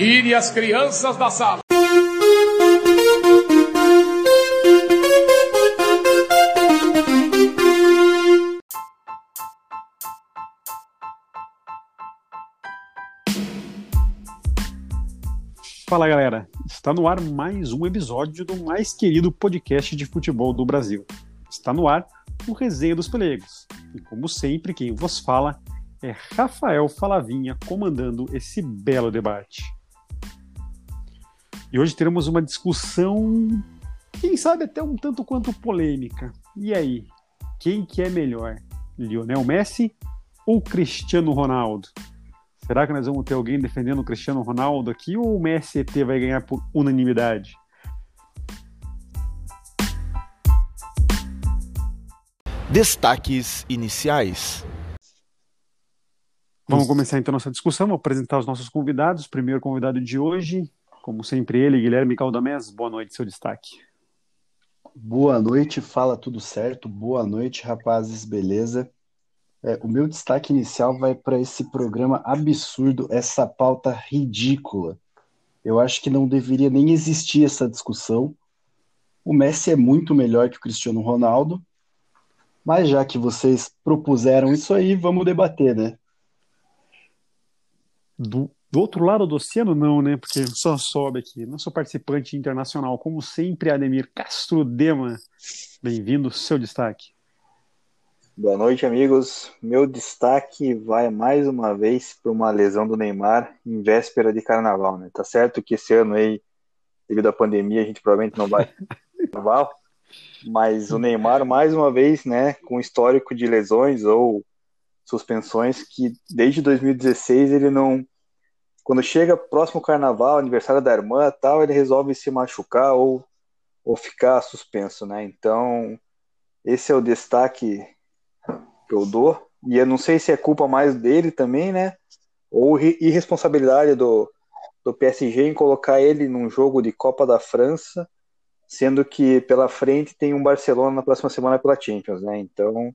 Tire as crianças da sala. Fala galera, está no ar mais um episódio do mais querido podcast de futebol do Brasil. Está no ar o Resenha dos Pelegos. E como sempre, quem vos fala é Rafael Falavinha comandando esse belo debate. E hoje teremos uma discussão, quem sabe até um tanto quanto polêmica. E aí, quem que é melhor? Lionel Messi ou Cristiano Ronaldo? Será que nós vamos ter alguém defendendo o Cristiano Ronaldo aqui ou o Messi ET vai ganhar por unanimidade? Destaques iniciais. Vamos começar então nossa discussão, vou apresentar os nossos convidados. Primeiro convidado de hoje, como sempre ele, Guilherme Caldamés. Boa noite, seu destaque. Boa noite, fala tudo certo. Boa noite, rapazes, beleza? É, o meu destaque inicial vai para esse programa absurdo, essa pauta ridícula. Eu acho que não deveria nem existir essa discussão. O Messi é muito melhor que o Cristiano Ronaldo, mas já que vocês propuseram isso aí, vamos debater, né? Do, do outro lado do oceano, não, né? Porque só sobe aqui. Nosso participante internacional, como sempre, Ademir Castro Dema. Bem-vindo, seu destaque. Boa noite, amigos. Meu destaque vai mais uma vez para uma lesão do Neymar em véspera de carnaval, né? Tá certo que esse ano aí, devido à pandemia, a gente provavelmente não vai carnaval, mas o Neymar, mais uma vez, né, com histórico de lesões ou suspensões, que desde 2016 ele não. Quando chega próximo carnaval, aniversário da irmã tal, ele resolve se machucar ou, ou ficar suspenso, né? Então, esse é o destaque que eu dou. E eu não sei se é culpa mais dele também, né? Ou irresponsabilidade do, do PSG em colocar ele num jogo de Copa da França, sendo que pela frente tem um Barcelona na próxima semana pela Champions, né? Então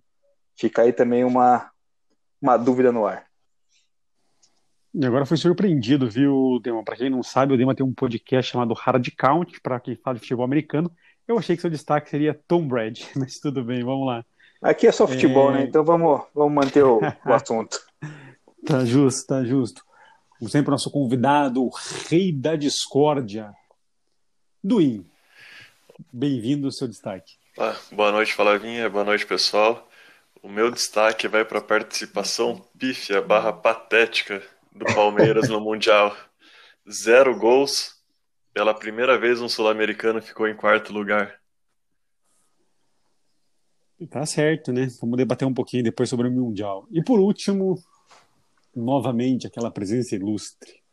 fica aí também uma, uma dúvida no ar. E agora foi surpreendido, viu, Dema? Para quem não sabe, o Dema tem um podcast chamado Hard Count, para quem fala de futebol americano. Eu achei que seu destaque seria Tom Brady, mas tudo bem, vamos lá. Aqui é só futebol, é... né? Então vamos, vamos manter o, o assunto. tá justo, tá justo. Como sempre, nosso convidado, o rei da discórdia, Duim. Bem-vindo ao seu destaque. Ah, boa noite, Falavinha. Boa noite, pessoal. O meu destaque vai para a participação pífia barra patética do Palmeiras no Mundial. Zero gols. Pela primeira vez um sul-americano ficou em quarto lugar. Tá certo, né? Vamos debater um pouquinho depois sobre o Mundial. E por último, novamente, aquela presença ilustre.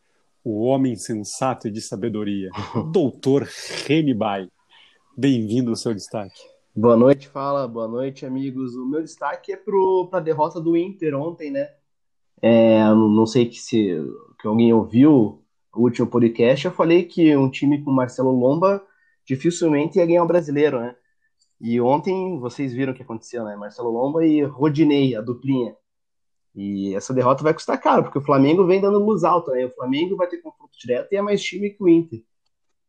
O homem sensato e de sabedoria. Doutor Remy Bay. Bem-vindo ao seu destaque. Boa noite, fala. Boa noite, amigos. O meu destaque é para a derrota do Inter ontem, né? É, não sei que se que alguém ouviu o último podcast, eu falei que um time com Marcelo Lomba dificilmente ia ganhar o brasileiro, né? E ontem vocês viram o que aconteceu, né? Marcelo Lomba e Rodinei, a duplinha. E essa derrota vai custar caro, porque o Flamengo vem dando luz alta, né? O Flamengo vai ter confronto direto e é mais time que o Inter.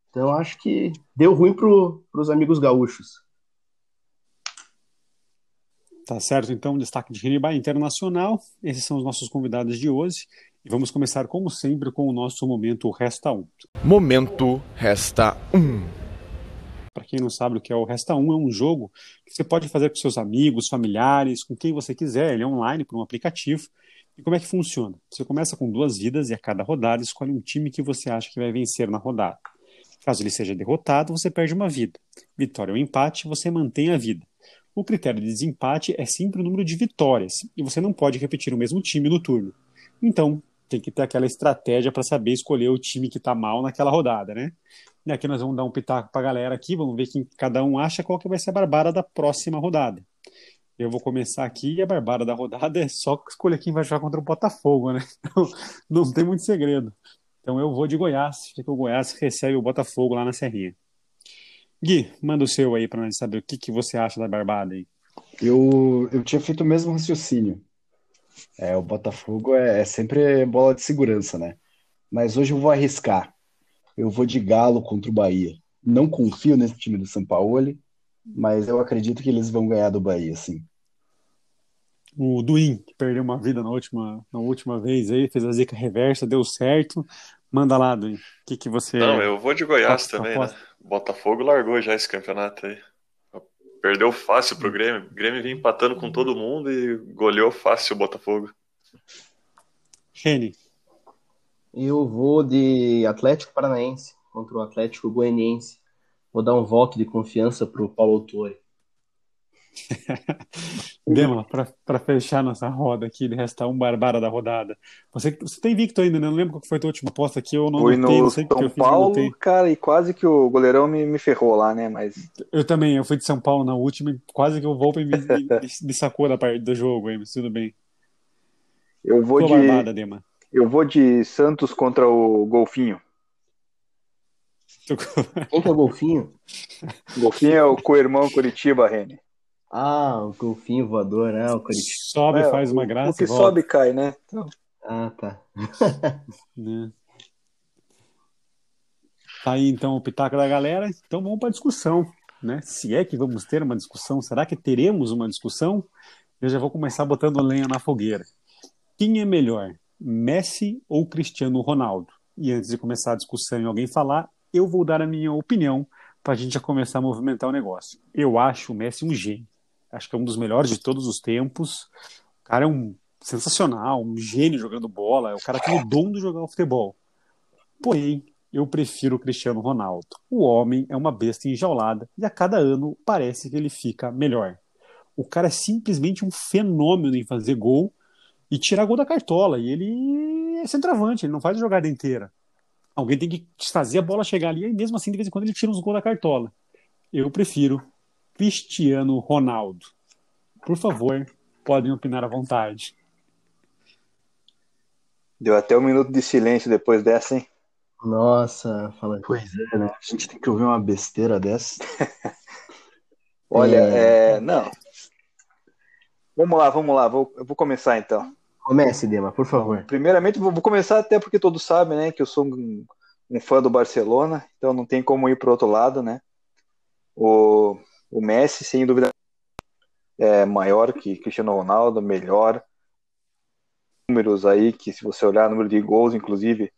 Então acho que deu ruim para os amigos gaúchos. Tá certo, então, destaque de Ririba Internacional. Esses são os nossos convidados de hoje. E vamos começar, como sempre, com o nosso momento Resta 1. Momento Resta 1. Para quem não sabe o que é o Resta 1, é um jogo que você pode fazer com seus amigos, familiares, com quem você quiser. Ele é online por um aplicativo. E como é que funciona? Você começa com duas vidas e a cada rodada escolhe um time que você acha que vai vencer na rodada. Caso ele seja derrotado, você perde uma vida. Vitória ou empate, você mantém a vida. O critério de desempate é sempre o número de vitórias, e você não pode repetir o mesmo time no turno. Então, tem que ter aquela estratégia para saber escolher o time que está mal naquela rodada, né? E aqui nós vamos dar um pitaco para a galera aqui, vamos ver quem cada um acha qual que vai ser a barbara da próxima rodada. Eu vou começar aqui e a barbara da rodada é só escolher quem vai jogar contra o Botafogo, né? Então, não tem muito segredo. Então eu vou de Goiás, que o Goiás recebe o Botafogo lá na Serrinha. Gui, manda o seu aí para nós saber o que, que você acha da barbada aí. Eu, eu tinha feito o mesmo raciocínio. É, o Botafogo é, é sempre bola de segurança, né? mas hoje eu vou arriscar. Eu vou de Galo contra o Bahia. Não confio nesse time do São Paulo, mas eu acredito que eles vão ganhar do Bahia, sim. O Duin, que perdeu uma vida na última, na última vez aí, fez a zica reversa, deu certo. Manda lá. O que, que você. Não, eu vou de Goiás Aposta, também, aposta. né? Botafogo largou já esse campeonato aí. Perdeu fácil pro Grêmio. O Grêmio vinha empatando com todo mundo e goleou fácil o Botafogo. Rene, Eu vou de Atlético Paranaense contra o Atlético Goianiense. Vou dar um voto de confiança pro Paulo Autori. Dema, para fechar nossa roda aqui, de restar um barbara da rodada. Você, você tem invicto ainda, né? Não lembro qual que foi a tua última aposta aqui, eu não Fui notei, no não sei o que eu São fiz, eu Paulo, anotei. cara, e quase que o goleirão me, me ferrou lá, né? Mas Eu também, eu fui de São Paulo na última e quase que o Volpe me, me, me sacou da parte do jogo aí, mas tudo bem. eu vou Tua de, barbada, Dema. eu vou de Santos contra o Golfinho. Quem que é o Golfinho? Golfinho é o co-irmão Curitiba, Rene. Ah, o Golfinho voador, né? O Curitiba. Sobe, É, faz uma graça O que e volta. sobe cai, né? Então, Ah, tá. né? Tá aí então o pitaco da galera. Então vamos para a discussão, né? Se é que vamos ter uma discussão, será que teremos uma discussão? Eu já vou começar botando lenha na fogueira. Quem é melhor, Messi ou Cristiano Ronaldo? E antes de começar a discussão e alguém falar, eu vou dar a minha opinião para a gente já começar a movimentar o negócio. Eu acho o Messi um gênio. Acho que é um dos melhores de todos os tempos. O cara é um sensacional, um gênio jogando bola. É o cara que tem o dom de jogar futebol. Porém, eu prefiro o Cristiano Ronaldo. O homem é uma besta enjaulada e a cada ano parece que ele fica melhor. O cara é simplesmente um fenômeno em fazer gol e tirar gol da cartola. E ele é centroavante, ele não faz a jogada inteira. Alguém tem que fazer a bola chegar ali e mesmo assim, de vez em quando, ele tira uns gols da cartola. Eu prefiro Cristiano Ronaldo. Por favor, podem opinar à vontade. deu até um minuto de silêncio depois dessa, hein? Nossa, fala. Pois é, né? A gente tem que ouvir uma besteira dessa. Olha, É. é, não. Vamos lá, vamos lá. Vou, eu vou começar então. Comece, Dema, por favor. Primeiramente, vou começar até porque todos sabem, né, que eu sou um, um fã do Barcelona, então não tem como ir para outro lado, né? O, o Messi, sem dúvida, é maior que Cristiano Ronaldo, melhor. Números aí, que se você olhar número de gols, inclusive,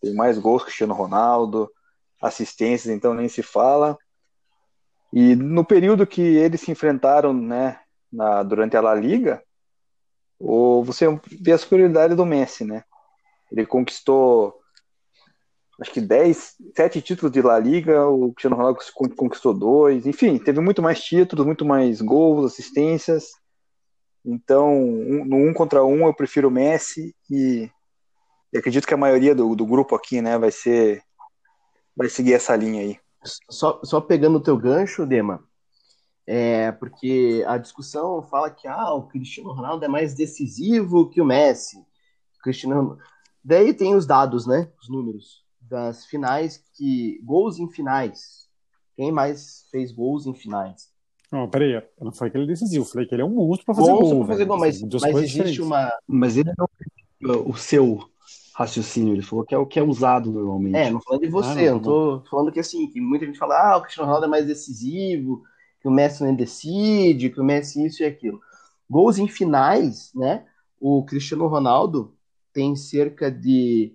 tem mais gols que Cristiano Ronaldo, assistências, então nem se fala. E no período que eles se enfrentaram, né, na, durante a La Liga, o, você vê a superioridade do Messi, né? Ele conquistou acho que 10, 7 títulos de La Liga, o Cristiano Ronaldo con- conquistou dois, enfim, teve muito mais títulos, muito mais gols, assistências. Então, um- no um contra um, eu prefiro o Messi e, e acredito que a maioria do, do grupo aqui, né, vai ser vai seguir essa linha aí. Só, só pegando o teu gancho, Dema, é porque a discussão fala que ah, o Cristiano Ronaldo é mais decisivo que o Messi. Cristiano... Daí tem os dados, né? Os números das finais que gols em finais. Quem mais fez gols em finais? Não, peraí, eu não falei que ele é decisivo, eu falei que ele é um monstro pra fazer Monstro gol. pra fazer gol, mas, mas existe diferentes. uma. Mas ele não o seu raciocínio, ele falou que é o que é usado normalmente. É, não falando de você, Ah, não, eu não tô falando que assim, que muita gente fala, ah, o Cristiano Ronaldo é mais decisivo, que o Messi não decide, que o Messi isso e aquilo. Gols em finais, né? O Cristiano Ronaldo tem cerca de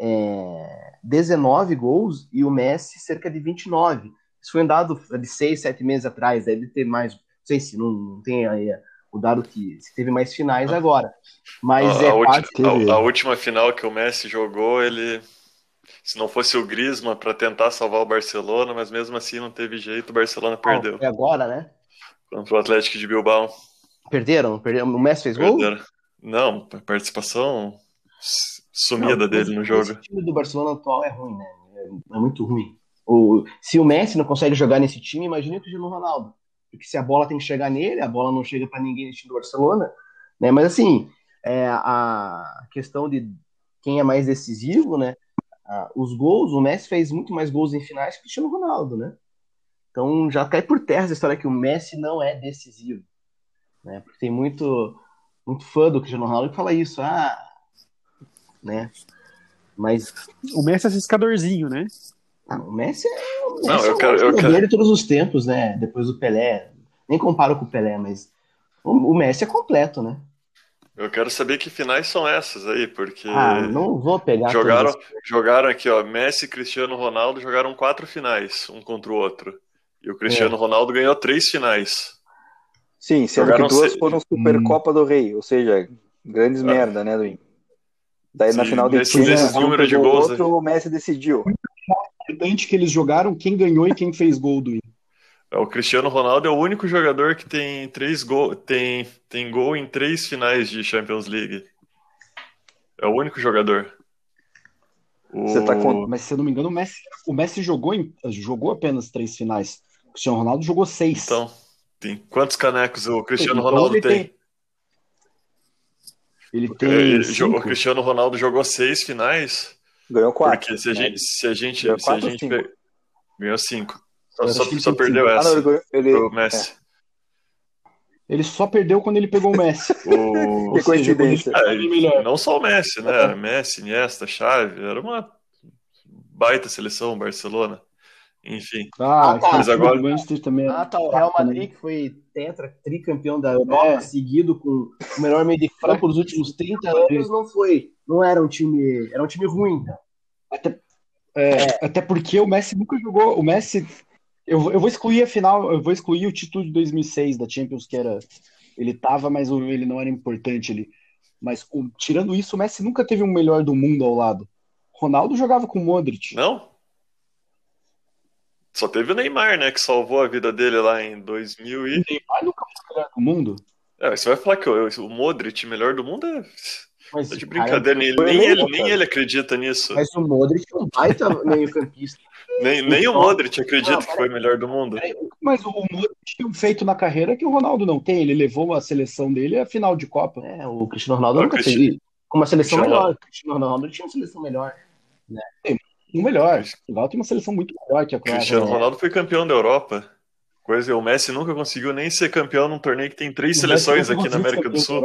é, 19 gols e o Messi cerca de 29. Isso foi um dado de 6, 7 meses atrás, deve ter mais, não sei se não, não tem aí o dado que se teve mais finais agora. Mas a, é a quase última, a- a última final que o Messi jogou, ele. Se não fosse o Griezmann para tentar salvar o Barcelona, mas mesmo assim não teve jeito, o Barcelona perdeu Foi agora, né? contra o Atlético de Bilbao. Perderam? Perderam? O Messi fez gol? Perderam. Não, a participação sumida Não, dele no jogo. Esse time do Barcelona atual é ruim, né? É, é muito ruim. O, se o Messi não consegue jogar nesse time, imagine o Cristiano Ronaldo. Porque se a bola tem que chegar nele, a bola não chega para ninguém nesse time do Barcelona. Né? Mas assim, é, a questão de quem é mais decisivo, né? Ah, os gols, o Messi fez muito mais gols em finais que o Cristiano Ronaldo, né? Então já cai por terra essa história que o Messi não é decisivo. Né? Porque tem muito, muito fã do Cristiano Ronaldo que fala isso. Ah, né? Mas O Messi é ciscadorzinho, né? ah, o Messi é o Messi Não, eu é quero- eu quero- de todos os tempos, né? Depois do Pelé. Nem comparo com o Pelé, mas o, o Messi é completo, né? Eu quero saber que finais são essas aí, porque Ah, não vou pegar jogaram, jogaram aqui, ó, Messi e Cristiano Ronaldo jogaram quatro finais, um contra o outro. E o Cristiano Ronaldo ganhou três finais. Sim, sendo Jogaram que duas se- foram Supercopa do Rei, ou seja, grandes Ah. merda, né, Duim? Daí na Sim, final de China, nesses um números de gols, outro, o Messi decidiu. importante que eles jogaram quem ganhou e quem fez gol do Inter. É, O Cristiano Ronaldo é o único jogador que tem três gol, tem, tem gol em três finais de Champions League. É o único jogador. O... Você tá com- Mas se eu não me engano, o Messi, o Messi jogou, em- jogou apenas três finais. O Cristiano Ronaldo jogou seis. Então, tem quantos canecos o Cristiano Então Ronaldo ele tem? Ele tem Ele jo- cinco. o Cristiano Ronaldo jogou seis finais, Ganhou quatro. porque se a né? gente, se a gente, Ganhou se a gente cinco? ganhou cinco. Só, só- só perdeu cinco. Ah, não, essa ele, ele, pro Messi. Ele só perdeu quando ele pegou o Messi. O... Que coincidência. Ah, Ele melhor. não só o Messi, né? Messi, Iniesta, Xavi, era uma baita seleção, Barcelona. Enfim, Ah, Ah, tá. mas Mas agora- o Manchester também. Ah, tá. O Real Madrid que foi tetra, tricampeão da Europa, É. seguido com o melhor meio de campo dos últimos 30 anos, não foi. Não era um time. Era um time ruim. Até, é, até porque o Messi nunca jogou. O Messi. Eu, vou- eu vou excluir a final, eu vou excluir o título de 2006 da Champions, que era. Ele tava, mas ele não era importante. Ele, mas o- tirando isso, o Messi nunca teve um melhor do mundo ao lado. Ronaldo jogava com o Modric. não? Só teve o Neymar, né, que salvou a vida dele lá em 2000 e... Neymar nunca foi o melhor do mundo. É, você vai falar que o, o Modric, melhor do mundo, é... Mas, tá de cara, brincadeira. nem, foi nem mesmo, ele, nem cara. ele acredita nisso. Mas o Modric é um baita meio-campista. Nem, nem o Modric acredita Não, que foi melhor do mundo. Mas o Modric tem um feito na carreira que o Ronaldo não tem. Ele levou a seleção dele à final de Copa. É, o Cristiano Ronaldo Ah, o nunca Cristi- teve. Com uma seleção Cristiano melhor. O Cristiano Ronaldo tinha uma seleção melhor. O melhor. Portugal tem uma seleção muito melhor que a Croácia. Cristiano né? Ronaldo foi campeão da Europa. Coisa, o Messi nunca conseguiu nem ser campeão num torneio que tem três O seleções aqui na América do Sul.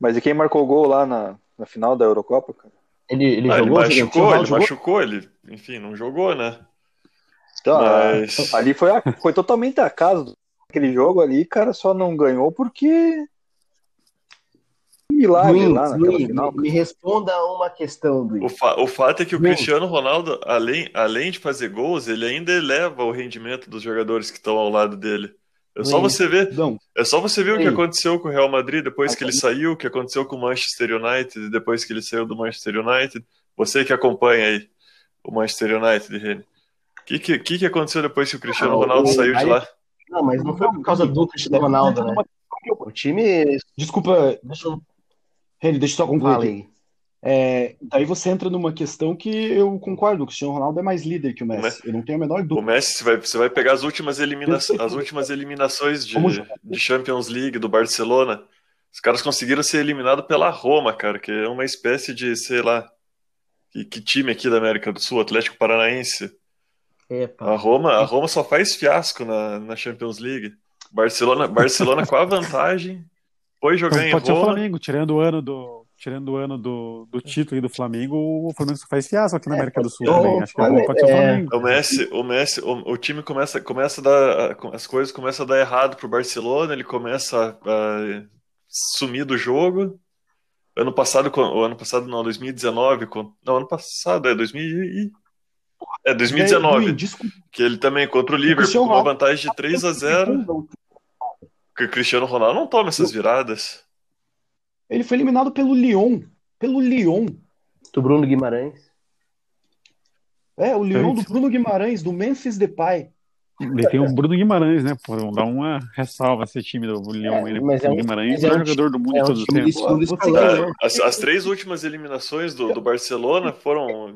Mas e quem marcou o gol lá na, na final da Eurocopa, cara? Ele, ele Ah, ele jogou, machucou, Cristiano ele jogou? machucou, ele, enfim, não jogou, né? Então, Mas- a- ali foi, a- foi totalmente acaso. Aquele jogo ali, cara, só não ganhou porque. Milagre Luiz, lá naquela Luiz, final. me, me responda uma questão, O, Luiz. fa- o fato é que o Bem. Cristiano Ronaldo, além, além de fazer gols, ele ainda eleva o rendimento dos jogadores que estão ao lado dele. É só você ver, Não, é só você ver o que aconteceu com o Real Madrid depois que ele saiu, o que aconteceu com o Manchester United depois que ele saiu do Manchester United. Você que acompanha aí o Manchester United, Reni. O que, que, que aconteceu depois que o Cristiano Ah, o- Ronaldo o- saiu de lá? Não, mas não foi por causa do Cristiano Ronaldo, né? O time. Desculpa, Deixa eu Reni, deixa eu só concluir. É, daí você entra numa questão que eu concordo, o Cristiano Ronaldo é mais líder que o Messi. Mas- Eu não tenho a menor O dúvida. Messi, você vai, você vai pegar as últimas, elimina as últimas eliminações de, de Champions League do Barcelona. Os caras conseguiram ser eliminados pela Roma, cara, que é uma espécie de, sei lá, que, que time aqui da América do Sul, Atlético Paranaense. Epa. A Roma, a Roma só faz fiasco na, na Champions League. Barcelona, Barcelona com a vantagem, foi jogar Então, em pode ser o Roma. Flamengo, tirando o ano do, tirando o ano do, do título e do Flamengo, o Flamengo só faz fiasco aqui na É, América do Sul também. o Acho que é bom, pode ser o Flamengo, Flamengo. O Messi, o Messi, o, o time começa, começa a dar, as coisas começam a dar errado pro Barcelona, ele começa a, a sumir do jogo. Ano passado, o ano passado não, 2019, com- não, ano passado, é 2000 e, é 2019, Daí, desculpa, que ele também contra o Liverpool, Cristiano com uma vantagem de 3 a 0, que o Cristiano Ronaldo não toma essas viradas. Ele foi eliminado pelo Lyon. Pelo Lyon. Do Bruno Guimarães. É, o Lyon do. Bruno Guimarães, do Memphis Depay. E tem o Bruno Guimarães, né? Pô, dá uma ressalva esse time do Leão. É, ele, mas é um- Guimarães é é o um jogador do mundo é de um Você- escalão, né? As, as três últimas eliminações do, do Barcelona foram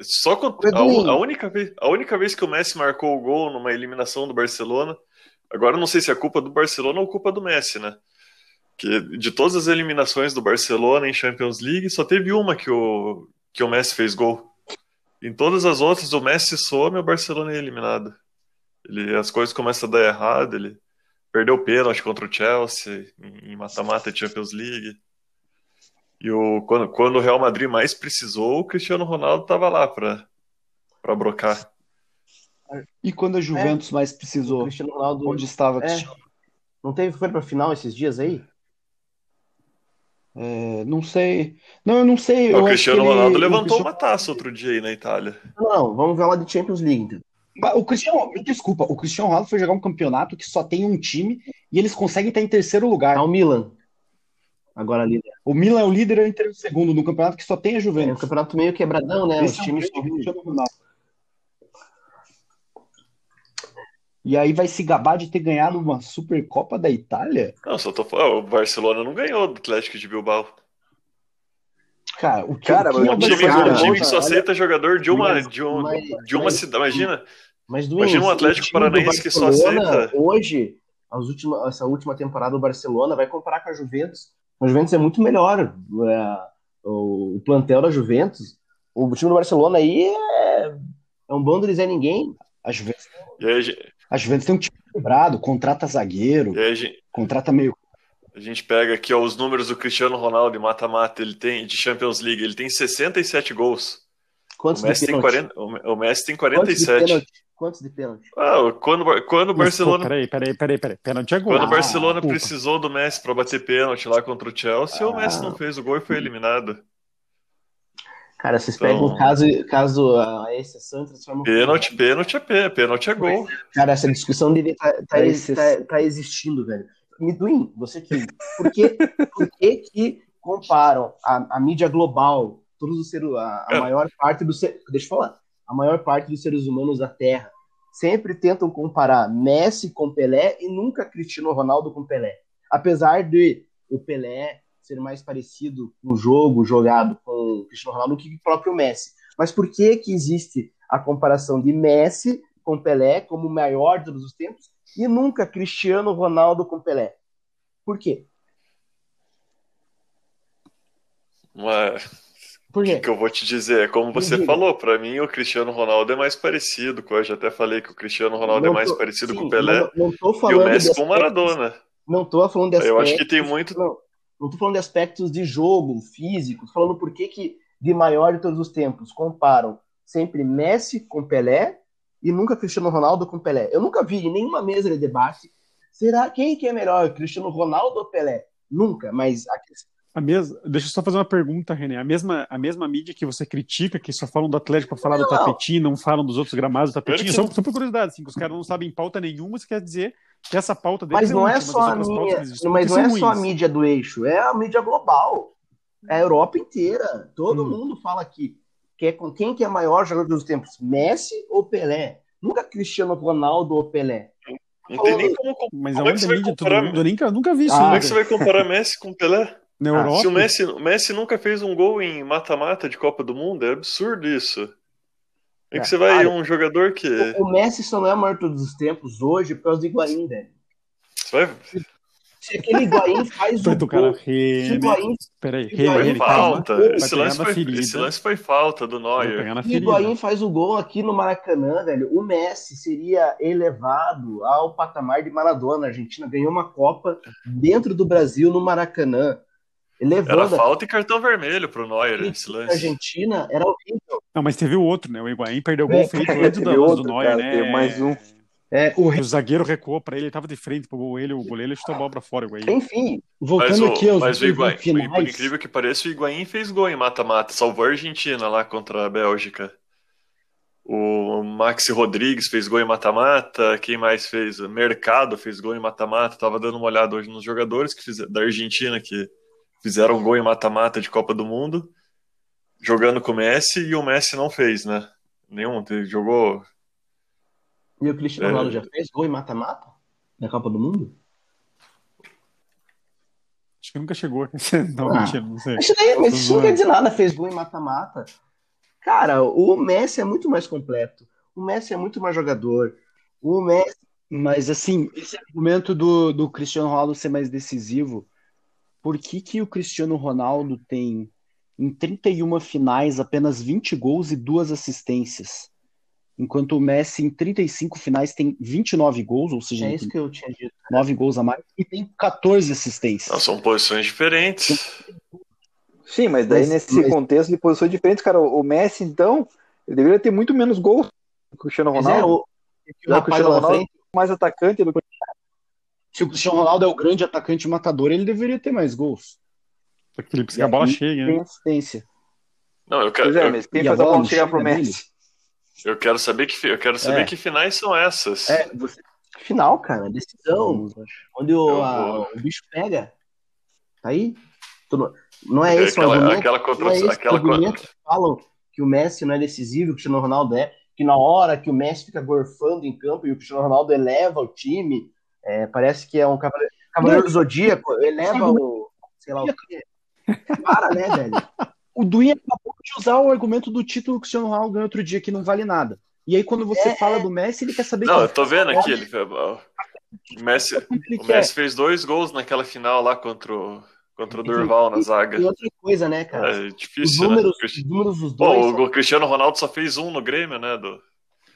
só com, a, a única vez, a única vez que o Messi marcou o gol numa eliminação do Barcelona. Agora não sei se é culpa do Barcelona ou culpa do Messi, né? Que de todas as eliminações do Barcelona em Champions League, só teve uma que o que o Messi fez gol. Em todas as outras o Messi some e o Barcelona é eliminado. Ele, as coisas começam a dar errado, ele perdeu o pênalti contra o Chelsea em mata-mata de Champions League. E o, quando, quando o Real Madrid mais precisou, o Cristiano Ronaldo estava lá para brocar. E quando a Juventus mais O precisou, Cristiano Ronaldo. onde estava É. Cristiano? Não teve, foi pra final esses dias aí? É, não sei. Não, eu não sei. o Eu acho Cristiano que ele- Ronaldo o levantou Cristiano- uma taça outro dia aí na Itália. Não, não, vamos ver lá de Champions League, então. O Cristiano, me desculpa, o Cristiano Ronaldo foi jogar um campeonato que só tem um time e eles conseguem estar em terceiro lugar. Tá o Milan. Agora ali. O Milan é o líder e o Inter é o segundo no campeonato que só tem a É um Juventus. campeonato meio quebradão, né? Os Esse é o times Cristiano Ronaldo. E aí vai se gabar de ter ganhado uma Supercopa da Itália? Não, só tô falando, o Barcelona não ganhou do Atlético de Bilbao. Cara, o que, Cara, o que mas é Um o time, Barcelona? um time só aceita jogador de uma, Mas- de, um, mas- de uma mas- cidade. Imagina, Mas do Imagina um o Atlético Paranaense que só aceita- Hoje, as últimas, essa última temporada do Barcelona vai comparar com a Juventus. A Juventus é muito melhor. É, o, o plantel da Juventus. O time do Barcelona aí é, é um bando de Zé Ninguém. A Juventus, e aí, a Juventus tem um time quebrado, contrata zagueiro, e gente, contrata meio. a gente pega aqui ó, os números do Cristiano Ronaldo em mata-mata, ele tem de Champions League, ele tem 67 gols. Quantos O Messi de tem, pênalti? 40, o Messi tem Quantos de 47. pênalti? Quantos de pênalti? Ah, quando, quando o Barcelona peraí, peraí, peraí, peraí. Pênalti é gol. Quando o Ah, Barcelona desculpa. precisou do Messi para bater pênalti lá contra o Chelsea, o Messi não fez o gol e foi eliminado. Cara, vocês Então- pegam o caso, caso a exceção e transformam. Pênalti, pênalti é pê, pênalti é gol. Cara, essa discussão dele tá, tá, É tá- tá existindo, velho. Miduim, você que. Por que, por que, que comparam a, a mídia global, todos os seres, a, a É. maior parte dos ser- deixa eu falar, a maior parte dos seres humanos da Terra sempre tentam comparar Messi com Pelé e nunca Cristiano Ronaldo com Pelé. Apesar de o Pelé ser mais parecido com o jogo jogado com o Cristiano Ronaldo do que o próprio Messi. Mas por que que existe a comparação de Messi com Pelé como o maior de todos os tempos e nunca Cristiano Ronaldo com Pelé? Por quê? Mas Por o que, eu vou te dizer? É como você diga. falou, para mim o Cristiano Ronaldo é mais parecido. Eu já até falei que o Cristiano Ronaldo Não é mais tô- parecido sim, com o Pelé Não, não tô e falando o Messi com o Maradona. Não tô falando de Eu acho que tem muito. Não, não tô falando de aspectos de jogo, físico. Tô falando por que que de maior de todos os tempos comparam sempre Messi com Pelé e nunca Cristiano Ronaldo com Pelé. Eu nunca vi em nenhuma mesa de debate. Será quem que é melhor, Cristiano Ronaldo ou Pelé? Nunca, mas a A mesma, deixa eu só fazer uma pergunta, René. A mesma, a mesma mídia que você critica, que só falam do Atlético para falar do Não. Tapetinho, não falam dos outros gramados do Tapetinho, só, não. só por curiosidade, assim, que os caras não sabem pauta nenhuma, isso quer dizer que essa pauta deles Mas não é só a minha, mas não é são só a ruins. mídia do eixo, é a mídia global. É a Europa inteira. Todo Hum. mundo fala aqui. Que é com quem que é maior jogador dos tempos, Messi ou Pelé? Nunca Cristiano Ronaldo ou Pelé. Não tem nem como. Mas Como é que você a vai comparar- mundo, eu nunca, nunca vi isso. Ah, Como né, é que você vai comparar Messi com o Pelé? Na Ah, Europa, Se o Messi, o Messi nunca fez um gol em mata-mata de Copa do Mundo, é absurdo isso. É que É, você vai cara, um jogador que. O, Messi só não é o maior de todos os tempos hoje por causa do Higuaín, velho. Você vai. Se aquele Higuaín faz foi o do cara gol, se o. Higuaín, Peraí, Higuaín calma. falta. Vai Esse lance, foi, ferida. esse lance foi falta do Neuer. se o. Higuaín faz o gol aqui no Maracanã, velho, o Messi seria elevado ao patamar de Maradona. A Argentina ganhou uma Copa dentro do Brasil no Maracanã. Era Elevando a falta e cartão vermelho pro Neuer esse lance. Argentina, era horrível. Não, mas teve o outro, né? O Higuaín perdeu o É, gol feito teve antes do, outro, do Neuer, cara, né? teve mais um. É, o, O zagueiro recuou pra ele, ele tava de frente pro gol, ele, o goleiro chutou a bola pra fora, o Higuaín. Enfim, Mas, voltando o, aqui aos mas o Higuaín, finais, por incrível que pareça, o Higuaín fez gol em mata-mata, salvou a Argentina lá contra a Bélgica. O Maxi Rodrigues fez gol em mata-mata, quem mais fez? O Mercado fez gol em mata-mata. Tava dando uma olhada hoje nos jogadores que fizeram, da Argentina que fizeram gol em mata-mata de Copa do Mundo, jogando com o Messi, e o Messi não fez, né? Nenhum, ele jogou e o Cristiano É. Ronaldo já fez gol em mata-mata na Copa do Mundo? Acho que nunca chegou. Não, Ah. mentira, não sei. Isso, daí, mas isso não quer dizer nada, fez gol em mata-mata. Cara, o Messi é muito mais completo. O Messi é muito mais jogador. O Messi. Mas assim, esse argumento do, do Cristiano Ronaldo ser mais decisivo, por que que o Cristiano Ronaldo tem em 31 finais apenas 20 gols e duas assistências? Enquanto o Messi em 35 finais tem 29 gols, ou seja, É isso que eu tinha dito. 9 gols a mais, e tem 14 assistências. Não, são posições diferentes. Sim, mas daí Mas- nesse mas- contexto de posições diferentes, cara, o Messi, então, ele deveria ter muito menos gols que o Cristiano Mas é, Ronaldo. o, que o Já o Cristiano Ronaldo frente, é mais atacante do que Se o Cristiano Ronaldo é o grande atacante matador, ele deveria ter mais gols. Só que ele precisa que a bola chegue, Tem né? assistência. Não, eu quero, Pois é, eu, mas quem a faz a bola bola não chegar pro chega Messi? eu quero saber que eu quero saber É. que finais são essas. é, você, final, cara, decisão, onde o, a- o bicho pega. Tá aí? Não, não é É esse o aquela, argumento? aquela Não contra, é esse o aquela argumento contra, que falam que o Messi não é decisivo, que o Cristiano Ronaldo é, que na hora que o Messi fica gorfando em campo e o Cristiano Ronaldo eleva o time, é, parece que é um cavaleiro, cavaleiro do Zodíaco, eleva o. sei lá o quê. Para, né, velho? O Duin acabou de usar o argumento do título que o Cristiano Ronaldo ganhou outro dia, que não vale nada. E aí, quando você É, fala do Messi, ele quer saber Não, que eu tô vendo aqui, ele o Messi, o Messi fez dois gols naquela final lá contra o, contra o Durval na zaga. E outra coisa, né, cara? É Os difícil, números, né? os números dos dois, Bom, são- o Cristiano Ronaldo só fez um no Grêmio, né? Do...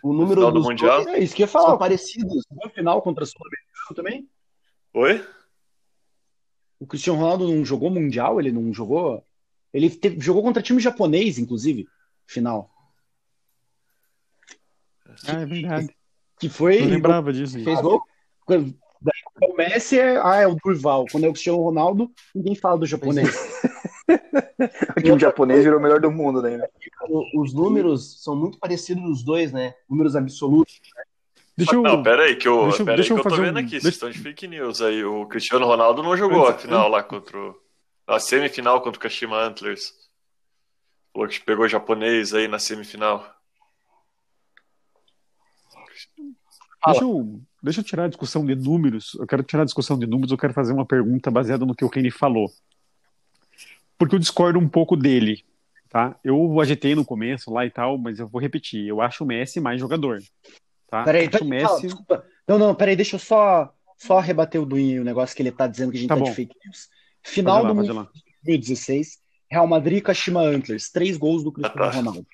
o número do dos Mundial. dois É isso que eu ia são falar. parecidos. No final contra o Sul-Americano também. Oi? O Cristiano Ronaldo não jogou Mundial, ele não jogou. Ele teve- jogou contra time japonês, inclusive, final. Ah, é verdade. Que foi. Não lembrava disso. Fez gol? Daí, o Messi é, ah, é o Durval. Quando é o Cristiano Ronaldo, ninguém fala do japonês. O time japonês virou o melhor do mundo né? O- Os números são muito parecidos nos dois, né? Números absolutos. Deixa eu. Não, pera aí, que eu, deixa pera aí deixa que eu eu tô vendo um- aqui. deixa- Vocês estão de fake news aí. O Cristiano Ronaldo não jogou a final lá contra o... A semifinal contra o Kashima Antlers. Falou que pegou japonês aí na semifinal. Deixa eu, deixa eu tirar a discussão de números. Eu quero tirar a discussão de números. Eu quero fazer uma pergunta baseada no que o Kenny falou. Porque eu discordo um pouco dele. Tá? Eu agitei no começo lá e tal, mas eu vou repetir. Eu acho o Messi mais jogador. Tá? Peraí, o peraí, fala, Messi. desculpa. Não, não, peraí, deixa eu só, só rebater o Duin, o negócio que ele tá dizendo que a gente Tá tá, bom. de fake news. Final lá, do lá. 2016, Real Madrid e Kashima Antlers. Três gols do Cristiano. Ronaldo.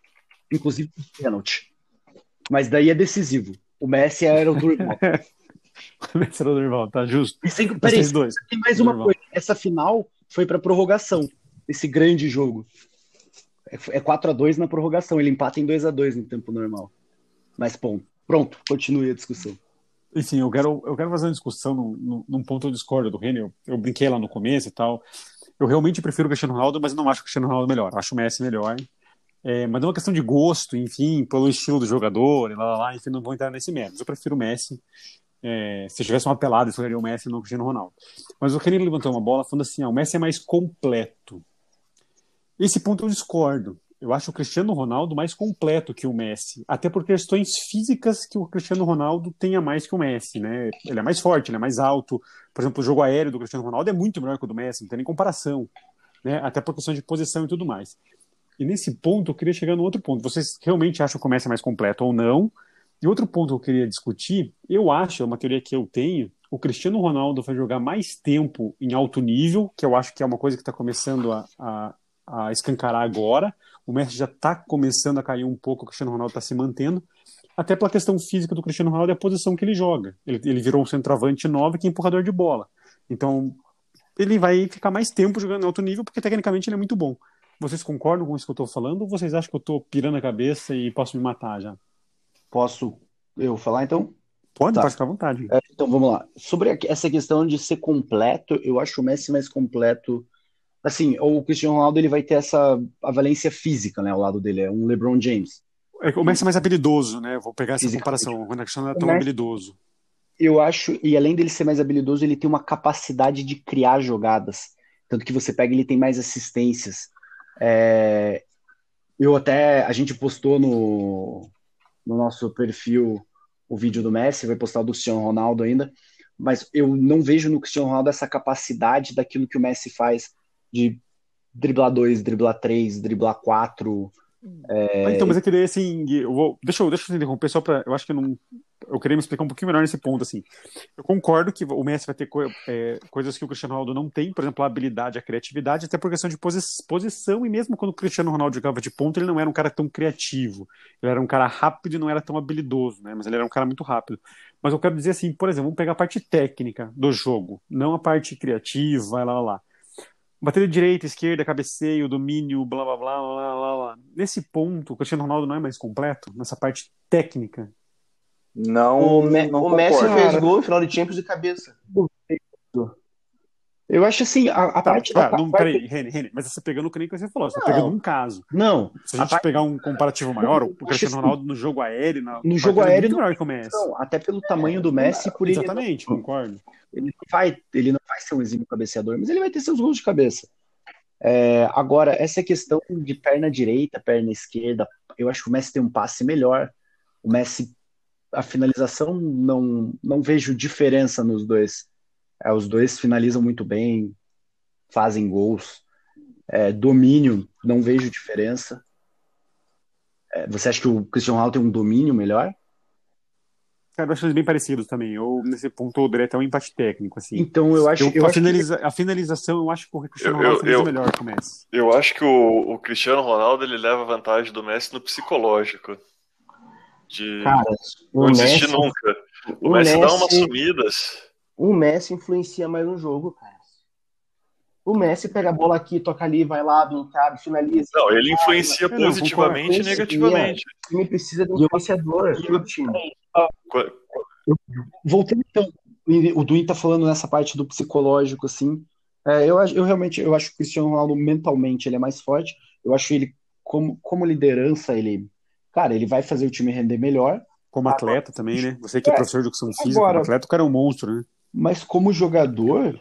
Inclusive pênalti. Mas daí é decisivo. O Messi era o Durval. O Messi era o Durval, tá justo. E sem, peraí, dois. tem mais uma Durval. coisa. Essa final foi pra prorrogação. Esse grande jogo. É, é 4x2 na prorrogação. Ele empata em 2x2 no tempo normal. Mas, bom, pronto, continue a discussão. Enfim, eu quero, eu quero fazer uma discussão num, num- ponto eu discordo do Reni. Eu, eu brinquei lá no começo e tal. Eu realmente prefiro o Cristiano Ronaldo, mas não acho o Cristiano Ronaldo melhor. Acho o Messi melhor. É, mas é uma questão de gosto, enfim, pelo estilo do jogador, lá, lá, lá, enfim, não vou entrar nesse mérito. Eu prefiro o Messi. É, se tivesse uma pelada, eu escolheria o Messi e não o Cristiano Ronaldo. Mas o Reni levantou uma bola falando assim: ah, o Messi é mais completo. Esse ponto eu discordo. Eu acho o Cristiano Ronaldo mais completo que o Messi, até por questões físicas que o Cristiano Ronaldo tenha mais que o Messi, né? Ele é mais forte, ele é mais alto. Por exemplo, o jogo aéreo do Cristiano Ronaldo é muito melhor que o do Messi, não tem nem comparação, né? Até por questões de posição e tudo mais. E nesse ponto eu queria chegar no outro ponto. Vocês realmente acham que o Messi é mais completo ou não? E outro ponto que eu queria discutir, eu acho, é uma teoria que eu tenho, o Cristiano Ronaldo vai jogar mais tempo em alto nível, que eu acho que é uma coisa que está começando a, a, a escancarar agora. O Messi já está começando a cair um pouco, o Cristiano Ronaldo está se mantendo, até pela questão física do Cristiano Ronaldo e a posição que ele joga. Ele, ele virou um centroavante nove que é empurrador de bola. Então, ele vai ficar mais tempo jogando em alto nível, porque tecnicamente ele é muito bom. Vocês concordam com isso que eu estou falando ou vocês acham que eu estou pirando a cabeça e posso me matar já? Posso eu falar então? Pode, Tá. pode ficar à vontade. É, então vamos lá. Sobre essa questão de ser completo, eu acho o Messi mais completo. Assim, o Cristiano Ronaldo ele vai ter essa a valência física, né, ao lado dele, é um LeBron James. É, O Messi é mais habilidoso, né? Vou pegar essa comparação. O Cristiano não é tão Messi- habilidoso. Eu acho, e além dele ser mais habilidoso, ele tem uma capacidade de criar jogadas. Tanto que você pega, ele tem mais assistências. É, eu até, a gente postou no, no nosso perfil o vídeo do Messi, vai postar o do Cristiano Ronaldo ainda, mas eu não vejo no Cristiano Ronaldo essa capacidade daquilo que o Messi faz de driblar dois, driblar três, driblar quatro. Mas, então, mas é que daí, assim, eu vou, deixa, eu, deixa eu interromper só para. Eu acho que eu não. Eu queria me explicar um pouquinho melhor nesse ponto, assim. Eu concordo que o Messi vai ter co- é, coisas que o Cristiano Ronaldo não tem, por exemplo, a habilidade, a criatividade, até por questão de posi- posição, e mesmo quando o Cristiano Ronaldo jogava de ponta, ele não era um cara tão criativo. Ele era um cara rápido e não era tão habilidoso, né? Mas ele era um cara muito rápido. Mas eu quero dizer assim, por exemplo, vamos pegar a parte técnica do jogo, não a parte criativa, lá, lá, lá. Bater de direita, esquerda, cabeceio, domínio, blá blá blá blá blá blá. Nesse ponto, o Cristiano Ronaldo não é mais completo nessa parte técnica. Não, O, não o Messi fez gol no final de Champions de cabeça. Eu acho assim, a, a Tá, parte. tá, a, não, peraí, Reni, Reni, mas você pegando o que nem que você falou, você tá Não. pegando um caso. Não, Se a a gente parte- pegar um comparativo maior, o Cristiano assim, Ronaldo no jogo aéreo, na no jogo partida é aéreo muito maior que o Messi. não, até pelo tamanho do Messi, por ele, Exatamente, concordo. ele não vai, ele não vai ser um exímio cabeceador, mas ele vai ter seus gols de cabeça. É, agora, essa questão de perna direita, perna esquerda, eu acho que o Messi tem um passe melhor. O Messi, a finalização, não, não vejo diferença nos dois. É, os dois finalizam muito bem, fazem gols. É, domínio, não vejo diferença. É, você acha que o Cristiano Ronaldo tem um domínio melhor? Cara, eu acho eles bem parecidos também. Eu, nesse ponto, eu diria até um empate técnico, assim. Então, eu acho, Eu- eu a, acho que- finaliza- a finalização, eu acho que o Cristiano Ronaldo eu- finaliza eu- melhor que o Messi. Eu acho que o, o Cristiano Ronaldo ele leva vantagem do Messi no psicológico. De Cara, o não desistir Messi, nunca. O, o Messi, dá Messi- umas sumidas. O Messi influencia mais no jogo, cara. O Messi pega a bola aqui, toca ali, vai lá, brincar, finaliza. Não, ele influencia não, positivamente e negativamente. O time precisa de um influenciador no time. Voltando então, o Duin tá falando nessa parte do psicológico, assim. É, eu, eu realmente eu acho que o Cristiano Ronaldo mentalmente ele é mais forte. Eu acho ele como, como liderança, ele, cara, ele vai fazer o time render melhor, Como atleta também, né? Você que é É, professor de educação física, agora- como atleta, o cara é um monstro, né? Mas como jogador,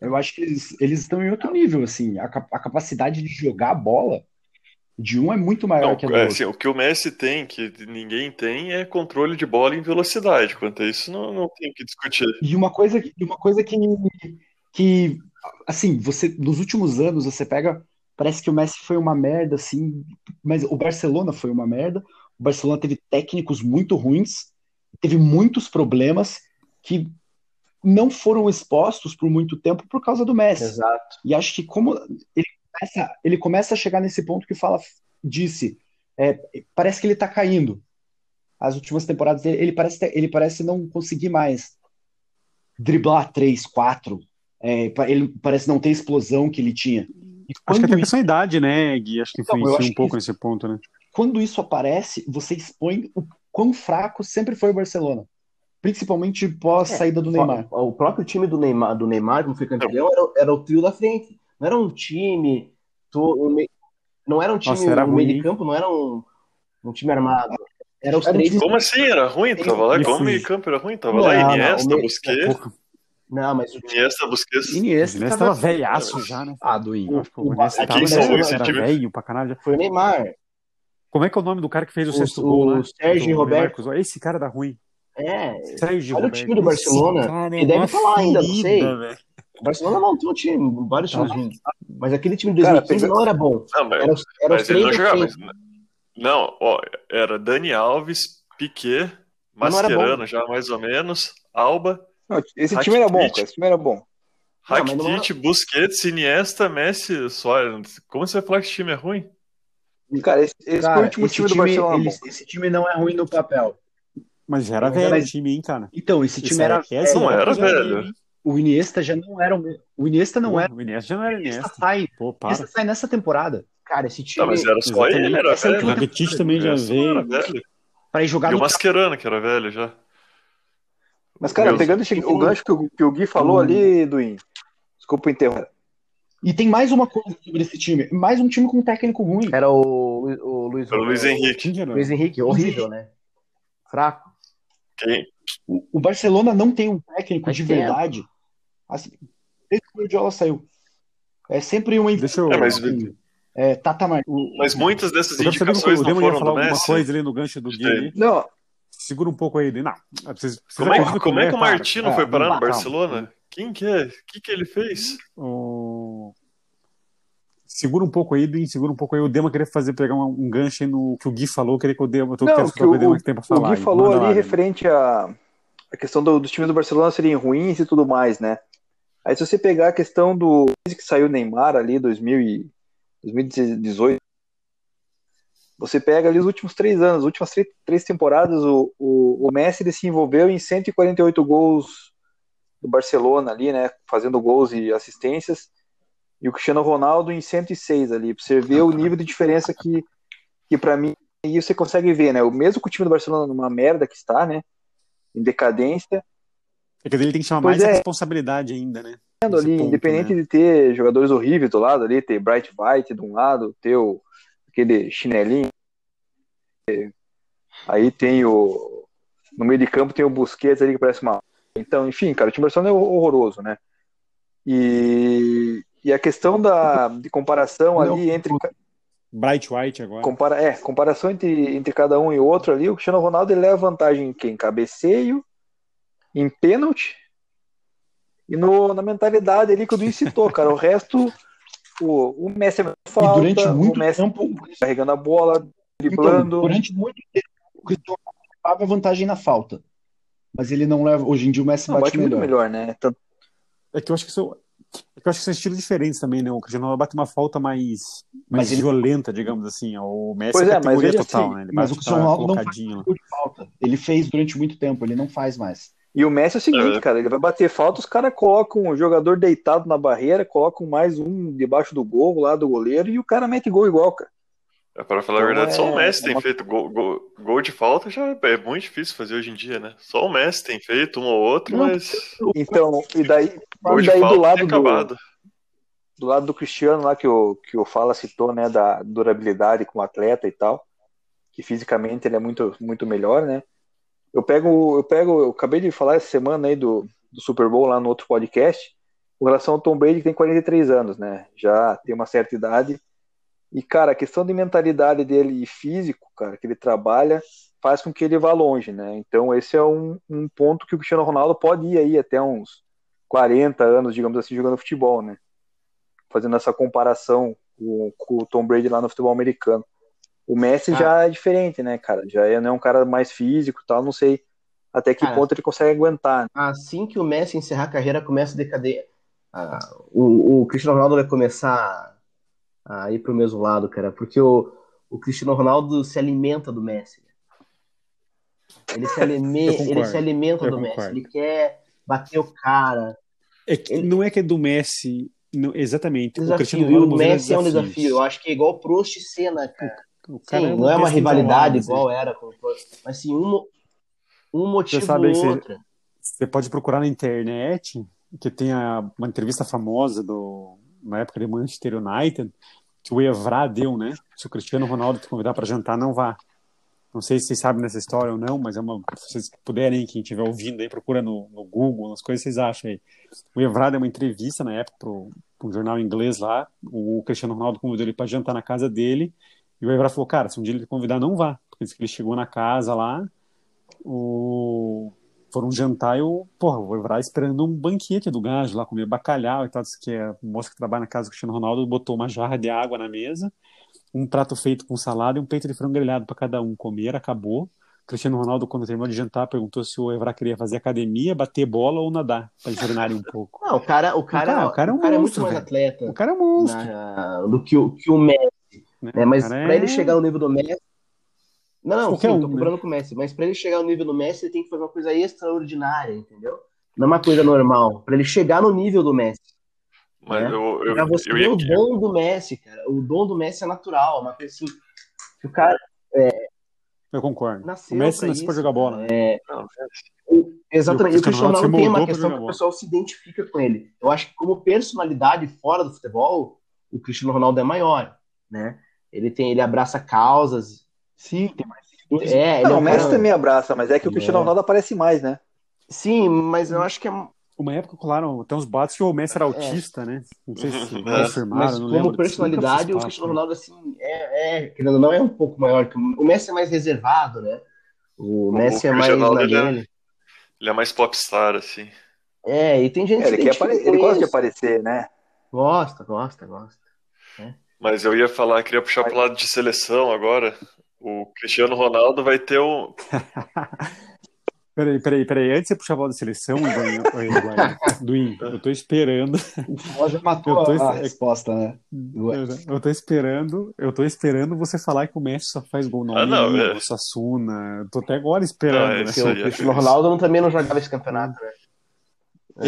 eu acho que eles, eles estão em outro nível, assim. A, a capacidade de jogar a bola de um é muito maior Não, que a do é, outro. assim, o que o Messi tem, que ninguém tem, é controle de bola em velocidade. Quanto a isso, não, não tem o que discutir. E uma coisa, que- uma coisa que, que, assim, você, nos últimos anos, você pega, parece que o Messi foi uma merda, assim, mas o Barcelona foi uma merda. O Barcelona teve técnicos muito ruins, teve muitos problemas que não foram expostos por muito tempo por causa do Messi. Exato. E acho que como ele começa, ele começa a chegar nesse ponto que fala, disse, é, parece que ele tá caindo. As últimas temporadas dele, ele parece, ter- ele parece não conseguir mais driblar três, quatro. É, ele parece não ter a explosão que ele tinha. E Acho que até a questão da idade, né, Gui? Acho que Então, influencia um pouco que- nesse ponto, né? quando isso aparece, você expõe o quão fraco sempre foi o Barcelona. Principalmente pós É, saída do Neymar. O próprio time do Neymar, do Neymar quando foi campeão, era, era o trio da frente. Não era um time. to- o me- não era um time. Nossa, era o meio de campo não era um, um time armado. Era os Era um três. Como assim? Era ruim? Tava lá, Isso. como meio campo era ruim? Tava Não, lá não, Iniesta, o meio- Busquets, Pouco. Não, mas o Iniesta, Busquets. O Iniesta Inês tava- tava velhaço já, né? Ah, Duin. Eu acho que o o- aqui tava em São era, Luís, esse era time- velho pra caralho. já. foi o Neymar. Como é que é o nome do cara que fez o, O- sexto o gol lá? Sérgio Do Roberto. Marcos? Esse cara da ruim. É. Sérgio Olha o time do Barcelona, Esse cara é ele deve falar ainda, não sei. velho. O Barcelona montou um time, vários Tá. times ruins. Mas aquele time de Cara, 2015 pega- não era bom. Não, mas, Era os, era mas ele três não jogava. Mas, não, ó, era Dani Alves, Piquet, Mascherano já mais ou menos, Alba, Não, esse time era bom, Rakitic. cara. Esse time era bom. Mas não Rakitic, Busquets, Iniesta, Messi, só. Como você vai falar que esse time é ruim? Cara, esse, esse foi o Cara, último esse time do time, Barcelona. ele- bom. esse time não é ruim no papel. Mas era velho era- o time, hein, cara? Então, esse time era. aí- essa Não era, velho. O Iniesta já não era o mesmo. O Iniesta não Pô, era. O Iniesta já não era O Iniesta Iniesta. sai. Pô, O para. Iniesta sai nessa temporada. Cara, esse time. Tá, mas era só ele, era Essa é O velho. última Rakitic também já não veio. velho. Para ir jogar E o no Mascherano, que era velho já. Mas, cara, Meu- pegando esse- o gancho que o, que o Gui falou O- ali, Duin. Desculpa interromper. E tem mais uma coisa sobre esse time. Mais um time com um técnico ruim. Era o, o Luiz, Era o Luiz Henrique. Quem que era? Luiz Henrique, horrível, né? Fraco. Quem? O, o Barcelona não tem um técnico Mas de tem. verdade. Assim, desde que o Guardiola saiu. É sempre uma Deixa eu. É, mas- é, Tata Mar... Mas muitas dessas Eu indicações o não foram falar do alguma Messi. coisa ali no gancho do Gui. Não, Segura um pouco aí. Não. Como é, como é que o cara? Martino Ah, foi parar no calma. Barcelona? Quem que é? O que, que ele fez? O- Segura um pouco aí, Duin, segura um pouco aí. O Dema queria fazer, pegar um, um gancho aí no que o Gui falou, queria que o Dema, Não, quero que o, o Dema que tem pra o falar. Gui aí. falou Manda ali lá, referente à a questão do- dos times do Barcelona serem ruins e tudo mais, né? Aí se você pegar a questão do que saiu o Neymar ali 2000 e 2018, você pega ali os últimos três anos, as últimas três, três temporadas, o, o, o Messi se envolveu em 148 gols do Barcelona ali, né? Fazendo gols e assistências. E o Cristiano Ronaldo em 106 ali, pra você ver o nível de diferença que, que para mim, e você consegue ver, né? O mesmo que o time do Barcelona numa merda que está, né? Em decadência. É que ele tem que chamar Pois mais a é. responsabilidade ainda, né? ali, ponto, independente né? de ter jogadores horríveis do lado ali, ter Bright White de um lado, ter o, aquele chinelinho. Aí tem o. No meio de campo tem o Busquets ali que parece uma. Então, enfim, cara, o time do Barcelona é horroroso, né? E, e a questão da, de comparação ali entre. Bright White agora. Compara, é, comparação entre, entre cada um e outro ali, o Cristiano Ronaldo ele leva vantagem em quem? Cabeceio, em pênalti e no, na mentalidade ali que o Duin citou, cara. O resto, o, o Messi é E falta, durante muito o Messi tempo, carregando a bola, então, driblando. durante muito tempo, o Cristiano Ronaldo levava vantagem na falta. Mas ele não leva. Hoje em dia o Messi Não, bate, bate muito melhor. melhor, né? Tanto- É que eu acho que são, que eu acho que são estilos diferentes também, né? O Cristiano Ronaldo bate uma falta mais, mais Mas ele- violenta, digamos assim. O Messi Pois é é, mas categoria veja total, assim, né? Ele mas o Cristiano Ronaldo não faz de falta. Ele fez durante muito tempo, ele não faz mais. E o Messi é o seguinte, É. cara, ele vai bater falta, os caras colocam o jogador deitado na barreira, colocam mais um debaixo do gol lá do goleiro e o cara mete gol igual, cara. É, para falar a Então verdade, só é- o Messi tem é uma- feito gol, gol, gol de falta, já é muito difícil fazer hoje em dia, né? Só o Messi tem feito um ou outro, Não, mas Então, e daí, gol e de daí do lado do, do lado do Cristiano lá que o, que o Fala citou, né, da durabilidade como atleta e tal, que fisicamente ele é muito, muito melhor, né? Eu pego, eu pego, eu acabei de falar essa semana aí do, do Super Bowl lá no outro podcast, com relação ao Tom Brady que tem 43 anos, né? Já tem uma certa idade. E, cara, a questão de mentalidade dele e físico, cara, que ele trabalha, faz com que ele vá longe, né? Então, esse é um, um ponto que o Cristiano Ronaldo pode ir aí até uns 40 anos, digamos assim, jogando futebol, né? Fazendo essa comparação com, com o Tom Brady lá no futebol americano. O Messi Ah. já é diferente, né, cara? Já é, não é um cara mais físico e tal, não sei até que Cara. ponto ele consegue aguentar. Assim que o Messi encerrar a carreira, começa a decader. Ah, o, o Cristiano Ronaldo vai começar a ir pro mesmo lado, cara, porque o, o Cristiano Ronaldo se alimenta do Messi. Ele se, alime- ele se alimenta eu do Messi. concordo. Ele quer bater o cara. É que Ele- não é que é do Messi, não- exatamente. O Desafio. Cristiano E o Ronaldo Messi é um desafio. Eu acho que é igual Prost e Senna, cara. O cara Sim, é não é uma rivalidade assim. igual era com o Prost, mas sim um, um motivo sabe ou que você- outro. Você pode procurar na internet, que tem a- uma entrevista famosa do, na época de Manchester United, que o Evra deu, né? Se o Cristiano Ronaldo te convidar para jantar, não vá. Não sei se vocês sabem dessa história ou não, mas é uma, se vocês puderem, quem estiver ouvindo aí, procura no, no Google, nas coisas vocês acham aí. O Evra deu uma entrevista na época para um jornal inglês lá, o Cristiano Ronaldo convidou ele para jantar na casa dele, e o Evra falou, cara, se um dia ele te convidar, não vá. Porque ele chegou na casa lá, o foram jantar e o, porra, o Evra esperando um banquete do gajo lá, comer bacalhau e tal, que a moça que trabalha na casa do Cristiano Ronaldo botou uma jarra de água na mesa, um prato feito com salada e um peito de frango grelhado para cada um comer, acabou. O Cristiano Ronaldo, quando terminou de jantar, perguntou se o Evra queria fazer academia, bater bola ou nadar, para eles treinarem um pouco. Não, o cara, o cara, cara- o o cara é um muito monstro, mais velho. atleta O cara é um monstro. na- do que o, que o Messi. né? né? Mas O cara pra é- ele chegar no nível do Messi. Não, não, Qualquer sim, um, tô né? comparando com o Messi, mas pra ele chegar no nível do Messi, ele tem que fazer uma coisa extraordinária, entendeu? Não é uma coisa normal. Pra ele chegar no nível do Messi. Mas né? eu, eu, Pra você eu ter ia o dom do Messi, cara. O dom do Messi é natural, uma coisa assim. que O cara Eu concordo. nasceu o Messi nasceu pra jogar bola. né? É, Não, Exatamente. E o Cristiano Ronaldo tem uma questão que o bola. pessoal se identifica com ele. Eu acho que como personalidade fora do futebol, o Cristiano Ronaldo é maior, né? Ele tem, ele abraça causas. Sim, tem mais seguidores. É, ele é Não, o Messi cara- também abraça, mas é que o Cristiano É. Ronaldo aparece mais, né? Sim, mas eu acho que é Uma época colaram até uns boatos que o Messi era autista, né? Não sei se É. confirmaram, mas não como lembro. personalidade, o Cristiano. Ronaldo assim é, é, querendo ou não é um pouco maior que o o Messi é mais reservado, né? O O Messi é mais Cristiano na Ronaldo, ele é-. Ele é mais popstar, assim. É, e tem gente É, ele, que apare... identifica ele gosta de aparecer, né? Gosta, gosta, gosta. Mas eu ia falar, queria puxar pro lado de seleção agora. O Cristiano Ronaldo vai ter um. Peraí, peraí, peraí. Antes de você puxar a bola da seleção, Duin, Duin, eu tô esperando. O Fala já matou Eu tô- a, resposta, né? Eu, eu tô esperando, eu tô esperando você falar que o Messi só faz gol no Ah, não, Almeria, é. Sassuna. Eu tô até agora esperando, Não, é né? o Cristiano é isso. Ronaldo não- também não jogava esse campeonato, né?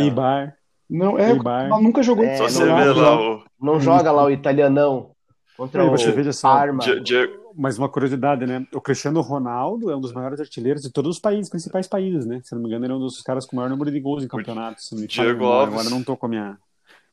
Eibar. Não, é, Eibar. ela nunca jogou É, Só não você dá, vê não lá o, Não joga lá o italianão contra o veja só, Parma. Die- Die- Mas uma curiosidade, né? O Cristiano Ronaldo é um dos maiores artilheiros de todos os países, principais países, né? Se não me engano, ele é um dos caras com o maior número de gols em campeonatos. Diego memória. Alves. Agora eu não tô com a minha.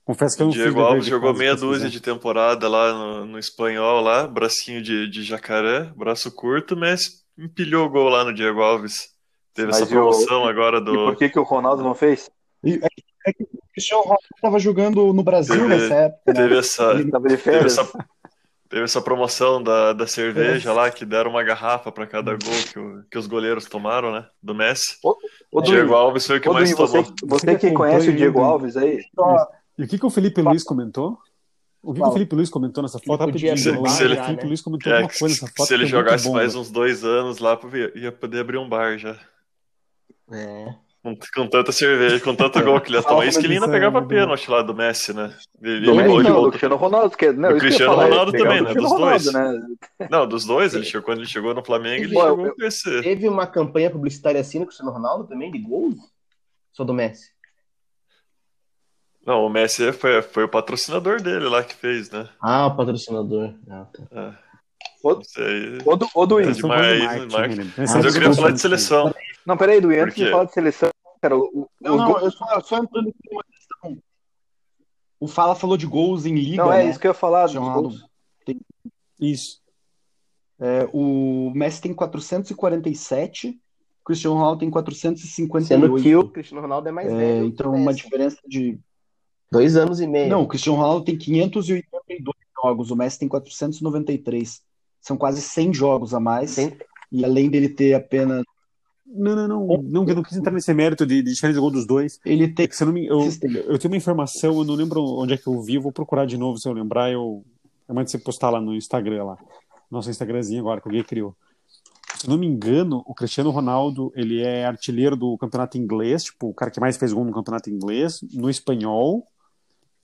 Confesso que eu não Diego Alves de jogou meia dúzia de temporada lá no, no espanhol lá, bracinho de, de jacaré, braço curto, mas empilhou o gol lá no Diego Alves. Teve Mas essa e promoção agora E do. por que, que o Ronaldo não fez? É que o Cristiano Ronaldo estava jogando no Brasil Teve- nessa época, né? Teve essa, Ele tava de teve essa, teve essa promoção da, da cerveja lá, que deram uma garrafa para cada gol que, o- que os goleiros tomaram, né? Do Messi. O Duinho, Diego Alves foi o que mais você, tomou. você Você que conhece o Diego ele, Alves aí, E o que, que o Felipe Luiz comentou? O que, que o. Felipe Luiz comentou nessa foto? podia Rapidinho, um o bar já, Felipe né? Luiz comentou É, alguma coisa se, nessa foto. se ele é jogasse bom, mais né? uns dois anos lá, ia poder abrir um bar já. É. Com, com tanta cerveja, com tanto gol que ele tomar. Isso que ele ainda é, pegava muito pênalti lá do Messi, né? Ele, do ele, Messi, ele não, do Cristiano Ronaldo. Que, não, Do Cristiano falar, Ronaldo também, né? Dos dois. Ronaldo, né? Não, dos dois, ele chegou, quando ele chegou no Flamengo, ele Pô, chegou eu- esse. Teve uma campanha publicitária assim no Cristiano Ronaldo também, de gols? Só do Messi. Não, o Messi foi, foi o patrocinador dele lá que fez, né? Ah, o patrocinador. Ah, tá. É. Não Du- ô Duinho, É né? Mas eu é queria falar de seleção. Não, peraí, quê? de falar de seleção, cara, o, o- Não, os não, gols- eu só, só entrando aqui numa questão. O Fala falou de gols em liga, Não, é né? isso que eu ia falar. Ronaldo gols. Isso. É, o Messi tem 447, o Cristiano Ronaldo tem 458. Sendo que o Cristiano Ronaldo é mais É, velho. então, o uma diferença de. Dois anos e meio. Não, o Cristiano Ronaldo tem 582 jogos, o Messi tem 493. São quase 100 jogos a mais. Sem- E além dele ter apenas. Não, não, não. Não, eu não quis entrar nesse mérito de, de diferença de gol dos dois. Ele É tem. que se eu, não me, eu, eu tenho uma informação, eu não lembro onde é que eu vi, vou procurar de novo se eu lembrar. Eu, eu mando você postar lá no Instagram, lá. Nosso Instagramzinho agora, que alguém criou. Se eu não me engano, o Cristiano Ronaldo, ele é artilheiro do campeonato inglês, tipo, o cara que mais fez gol no campeonato inglês, no espanhol.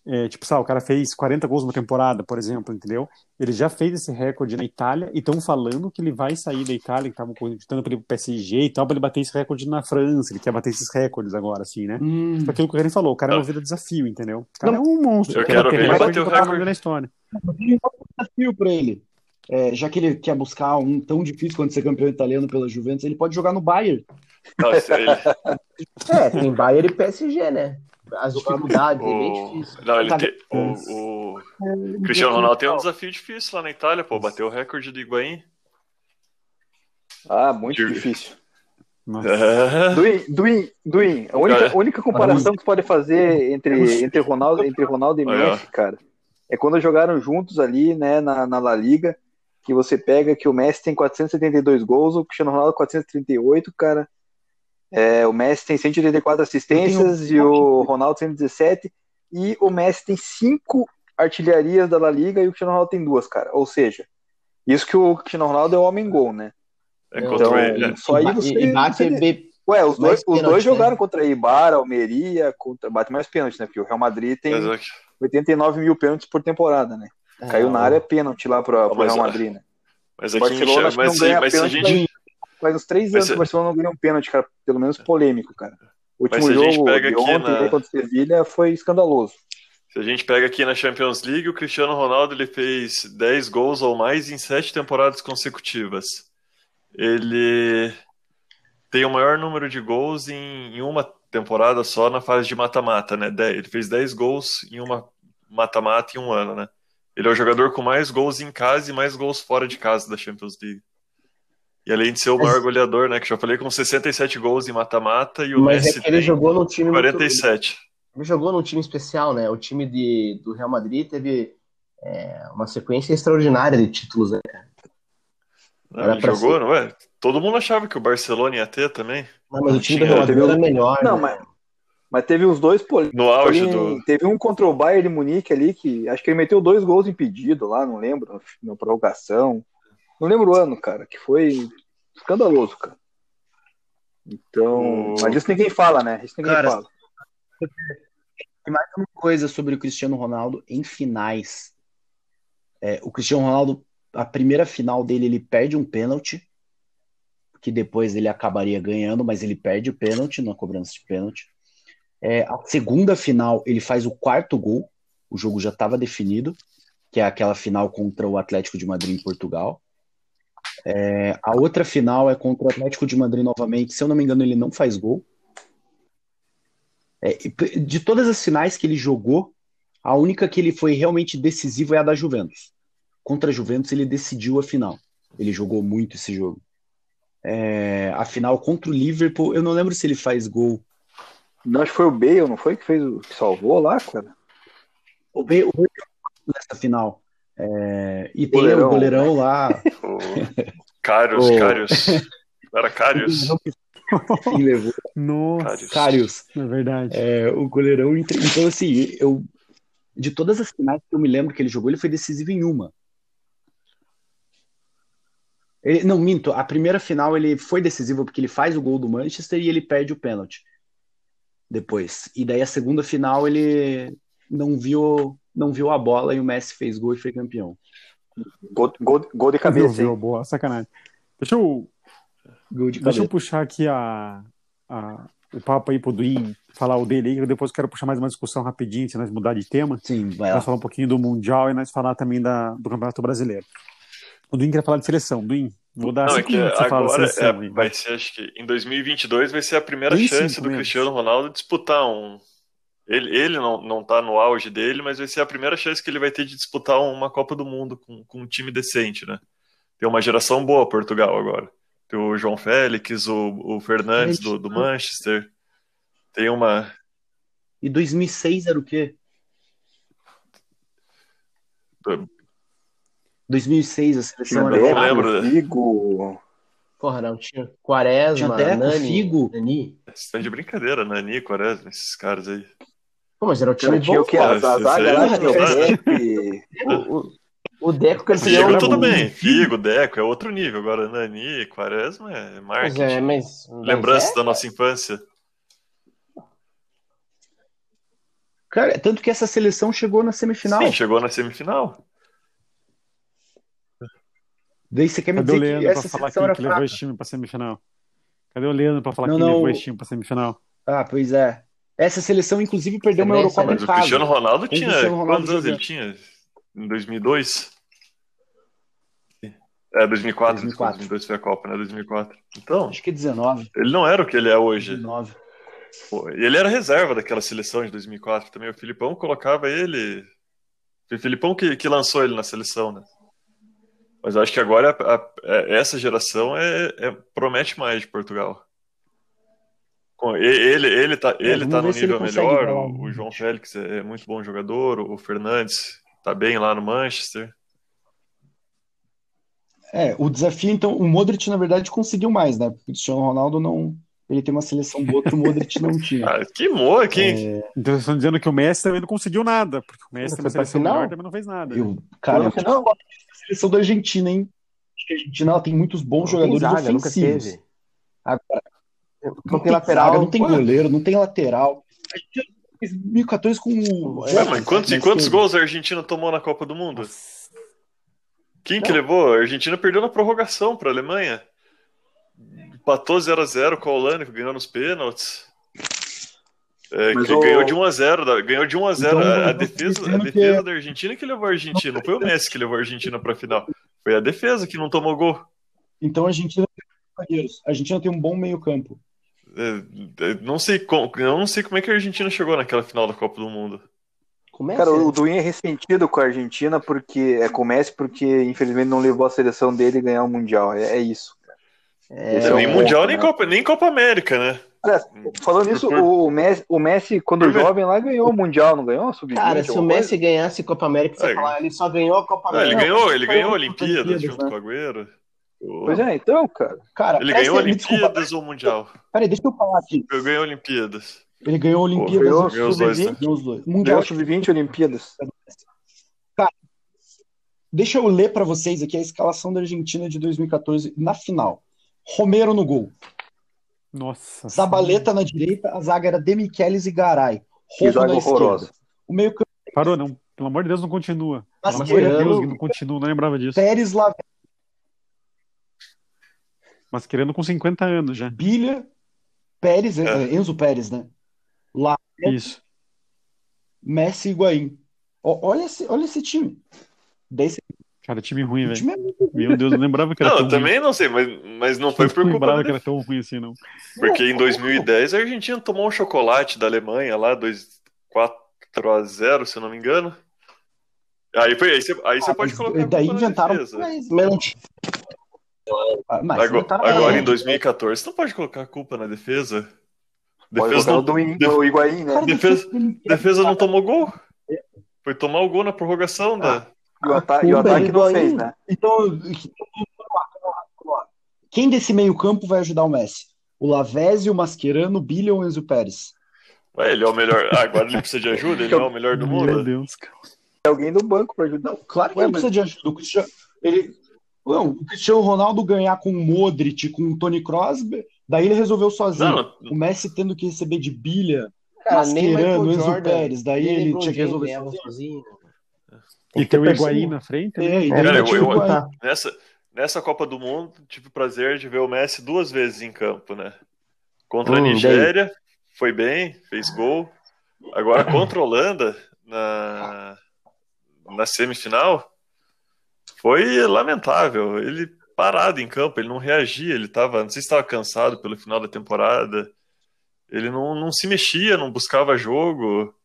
É, tipo, sabe, o cara fez 40 gols numa temporada, por exemplo, entendeu? Ele já fez esse recorde na Itália e estão falando que ele vai sair da Itália, que estavam cogitando para ele pro PSG e tal, para ele bater esse recorde na França. Ele quer bater esses recordes agora, assim, né? Hum, Tipo aquilo que o Karen falou, o cara é uma vida desafio, entendeu? O cara é um monstro. Eu quero ver ele recorde bater o recorde. na história. tem um desafio para ele. É, já que ele quer buscar um tão difícil quanto ser campeão italiano pela Juventus, ele pode jogar no Bayern. Não, esse- ele, É, tem Bayern e PSG, né? As dificuldades, é bem o, difícil. não, ele Tá tem, o, o Cristiano Ronaldo tem um desafio difícil lá na Itália, pô. Bateu o recorde do Higuaín. Ah, muito Digo- difícil. Nossa. Duin, Duin, Duin, a única, a única comparação que tu pode fazer entre, entre, Ronaldo, entre Ronaldo e Olha. Messi, cara, é quando jogaram juntos ali, né, na, na La Liga, que você pega que o Messi tem 472 gols, o Cristiano Ronaldo 438, cara. É, o Messi tem 184 assistências e o Ronaldo 117. E o Messi tem cinco artilharias da La Liga e o Cristiano Ronaldo tem duas, cara. Ou seja, isso que o Cristiano Ronaldo é o homem-gol, né? É Então, contra ele. Então, só aí você. e bate você- bem- Ué, os dois, os dois né? jogaram contra Ibar, Almeria, contra, bate mais pênalti, né? Porque o Real Madrid tem Mas, é 89 mil pênaltis por temporada, né? Caiu na área pênalti lá pro, pro Mas, Real Madrid, né? mas O aqui Barcelona acho que mas, ganha mas se a gente. Faz uns três anos que o Barcelona não ganhou um pênalti, cara, pelo menos polêmico, cara. O último jogo de ontem na- contra o Sevilha foi escandaloso. Se a gente pega aqui na Champions League, o Cristiano Ronaldo ele fez 10 gols ou mais em 7 temporadas consecutivas. Ele tem o maior número de gols em, em uma temporada só na fase de mata-mata, né? Ele fez 10 gols em uma mata-mata em um ano, né? Ele é o jogador com mais gols em casa e mais gols fora de casa da Champions League. E além de ser o Mas- maior goleador, né? Que já falei com 67 gols em mata-mata e o Mas Messi é que ele tem jogou num time muito- 47. Ele jogou num time especial, né? O time de, do Real Madrid teve é, uma sequência extraordinária de títulos, né? Não, ele jogou, ser. não é? Todo mundo achava que o Barcelona ia ter também. Não, mas o time do Real Madrid era melhor. Não, né? mas, mas teve uns dois polêmicos. No auge do. Teve um contra o Bayern de Munique ali, que acho que ele meteu dois gols impedidos lá, não lembro, na prorrogação. Não lembro o ano, cara, que foi escandaloso, cara. Então, O- mas isso ninguém fala, né? Isso ninguém Cara, fala. E mais uma coisa sobre o Cristiano Ronaldo em finais. É, o Cristiano Ronaldo, a primeira final dele, ele perde um pênalti, que depois ele acabaria ganhando, mas ele perde o pênalti na cobrança de pênalti. É, a segunda final, ele faz o quarto gol, o jogo já estava definido, que é aquela final contra o Atlético de Madrid em Portugal. É, a outra final é contra o Atlético de Madrid novamente. Se eu não me engano, ele não faz gol. É, de todas as finais que ele jogou, a única que ele foi realmente decisivo é a da Juventus. Contra a Juventus, ele decidiu a final. Ele jogou muito esse jogo. É, a final contra o Liverpool, eu não lembro se ele faz gol. Não, acho que foi o Bale, não foi? Que fez o que salvou lá, cara? O Bale, o Bale nessa final. É, e tem o goleirão lá. Carius, O- Carius. Era Carius? Quem levou? Nossa, Carius. é verdade. É, o goleirão. entre- Então, assim, eu. De todas as finais que eu me lembro que ele jogou, ele foi decisivo em uma. Ele- não, minto. A primeira final ele foi decisivo porque ele faz o gol do Manchester e ele perde o pênalti. Depois. E daí a segunda final ele não viu, não viu a bola e o Messi fez gol e foi campeão. Gol, gol, gol de Viu, cabeça, boa, sacanagem. Deixa eu, Gol de deixa eu puxar aqui a, a- o papo aí pro Duim, falar o dele aí, que eu depois quero puxar mais uma discussão rapidinho, se nós mudar de tema. Sim, vai Nós lá. falar um pouquinho do Mundial e nós falar também da, do Campeonato Brasileiro. O Duim quer falar de seleção. Duim, vou dar Não, é cinco que minutos você da agora seleção. é, vai ser, acho que em 2022 vai ser a primeira Tem chance do. Cristiano Ronaldo disputar um. Ele, ele não, não tá no auge dele, mas vai ser a primeira chance que ele vai ter de disputar uma Copa do Mundo com, com um time decente, né? Tem uma geração boa Portugal agora. Tem o João Félix, o, o Fernandes do, do Manchester. Tem uma. E 2006 era o quê? 2006 a seleção era Eu lembro. Figo. Porra, não, tinha Quaresma, Tinha Deco, Nani, Figo. Nani. Vocês estão de brincadeira, Nani, Quaresma, esses caras aí. Pô, mas era o time bom, o que? pô. A, a Esse zaga aí lá não tinha o. Deco. O, o, o Deco campeão. Figo, era tudo bem. Figo, Deco, é outro nível. Agora, Nani, Quaresma é Mas marketing. é, mas, mas Lembrança é, da nossa infância. Cara, tanto que essa seleção chegou na semifinal. Sim, chegou na semifinal. Daí você quer me Cadê o dizer que Leandro pra essa falar seleção que, era que levou esse time pra semifinal? Cadê o Leandro pra falar Não, que não, levou o- esse time pra semifinal? Ah, pois é. Essa seleção, inclusive, perdeu uma Eurocopa Mas em o casa. Cristiano Ronaldo o tinha. Cristiano Ronaldo Quantos anos ele tinha? Em 2002? É, 2004. 2004. 2002 foi a Copa, né? 2004. Então, Acho que 19. ele não era o que ele é hoje. 19. Pô, ele era reserva daquela seleção de 2004 também. O Filipão colocava ele. Foi o Filipão que, que lançou ele na seleção, né? Mas eu acho que agora a- a- é- essa geração é, é- promete mais de Portugal. Ele, ele tá, ele É, vamos tá no ele nível melhor. O, o João Félix é é muito bom jogador. O Fernandes tá bem lá no Manchester. É, o desafio, então, o Modric, na verdade, conseguiu mais, né? Porque o Cristiano Ronaldo não. Ele tem uma seleção boa que o Modric não tinha. Ah, que moa, quem? É, Então vocês estão dizendo que o Messi também não conseguiu nada, porque o Messi tem uma pra seleção final? melhor também não fez nada. eu, cara, eu no final. a seleção da Argentina, hein? Acho que a Argentina ela tem muitos bons não jogadores zaga, nunca ofensivos. teve. Agora, Não tem lateral. zaga, não tem pô. goleiro, não tem lateral. A gente fez 2014 com. Ué, mas quantos, quantos gols a Argentina tomou na Copa do Mundo? Quem que levou? A Argentina perdeu na prorrogação para a Alemanha. Empatou 0x0 com a Holanda, que ganhou nos pênaltis. É, que o- ganhou de 1x0, da- ganhou de 1x0. Então, a, a defesa, a defesa que- da Argentina que levou a Argentina, não foi o Messi que levou a Argentina para a final. Foi a defesa que não tomou gol. Então a Argentina tem. A Argentina tem um bom meio-campo. É, é, não sei como, eu não sei como é que a Argentina chegou naquela final da Copa do Mundo. Começa. Cara, o Duin é ressentido com a Argentina porque é com o Messi porque infelizmente não levou a seleção dele a ganhar o Mundial. É, é isso. É, é nem um Mundial, ponto, nem né? Copa, nem Copa América, né? Aliás, falando nisso, o Messi, o Messi quando Por- jovem lá, ganhou o Mundial, não ganhou? Sub-20, Cara, se o Messi ganhasse Copa América, você É. falar, ele só ganhou a Copa ele América. ganhou, ele ganhou a uma Olimpíadas Olimpíadas, junto né? com o Agüero. Pois é, então, cara. Cara, Ele ganhou desculpa, Olimpíadas ou Mundial? Peraí, deixa eu falar aqui. Eu ganhei Olimpíadas. Ele ganhou Olimpíadas ganhou- ganhou os dois, Sub-20, né? ganhou os dois. Mundial. o Sub-20 Olimpíadas. Deixa eu ler pra vocês aqui a escalação da Argentina de 2014 na final. Romero no gol. Nossa. Zabaleta na direita, a zaga era De Michelis e Garay. Zaga na horrorosa. esquerda. O meio campo. Parou, não. Pelo amor de Deus, não continua. Pelo amor de Deus, não continua, não lembrava disso. Pérez, Lavella, Mas querendo com 50 anos já. Bilha, Pérez, É. eh, Enzo Pérez, né? Lá, Isso. Messi e Higuaín. Olha esse, olha esse time. Desse, Cara, time ruim, velho. é Meu Deus, eu lembrava que era Não, tão eu também não sei, mas, mas não foi ruim. por Eu culpa lembrava que era tão ruim assim, não. Porque em 2010 a Argentina tomou um chocolate da Alemanha lá, 2, 4 a 0, se eu não me engano. Aí, foi, aí, você, aí você Ah, pode colocar daí inventaram. Mas, Mas não tinha. Ah, mas Agora, inventaram- agora em 2014, você não pode colocar a culpa na defesa. Defesa não, do, Higuaín- do Higuaín, né? cara, defesa- defesa- defesa não tomou gol. Foi tomar o gol na prorrogação da. E o, ata e o é ataque não fez, né? Então, quem desse meio campo vai ajudar o Messi? O Lavezzi, o Mascherano, o Billy ou o Enzo Pérez? Ué, ele é o melhor. Ah, agora ele precisa de ajuda, ele é o melhor do Meu mundo. Deus, cara. É alguém do banco pra ajudar. Não, claro que Ué, mas- precisa de ajuda. O Cristiano, ele, não, o Cristiano Ronaldo ganhar com o Modric, com o Tony Kroos, daí ele resolveu sozinho. Não, não, O Messi tendo que receber de bilha, Cara, Michael Enzo Jordan, Pérez, daí ele tinha que resolver sozinho. sozinho. E tem o Higuaín na frente, né? É, e daí Cara, eu- o eu- Higuaín. nessa, nessa Copa do Mundo, tive o prazer de ver o Messi duas vezes em campo, né? Contra a Hum, Nigéria, foi bem, fez gol. Agora contra a Holanda, na, na semifinal, foi lamentável. Ele parado em campo, ele não reagia, ele tava, não sei se estava cansado pelo final da temporada. Ele não, não se mexia, não buscava jogo.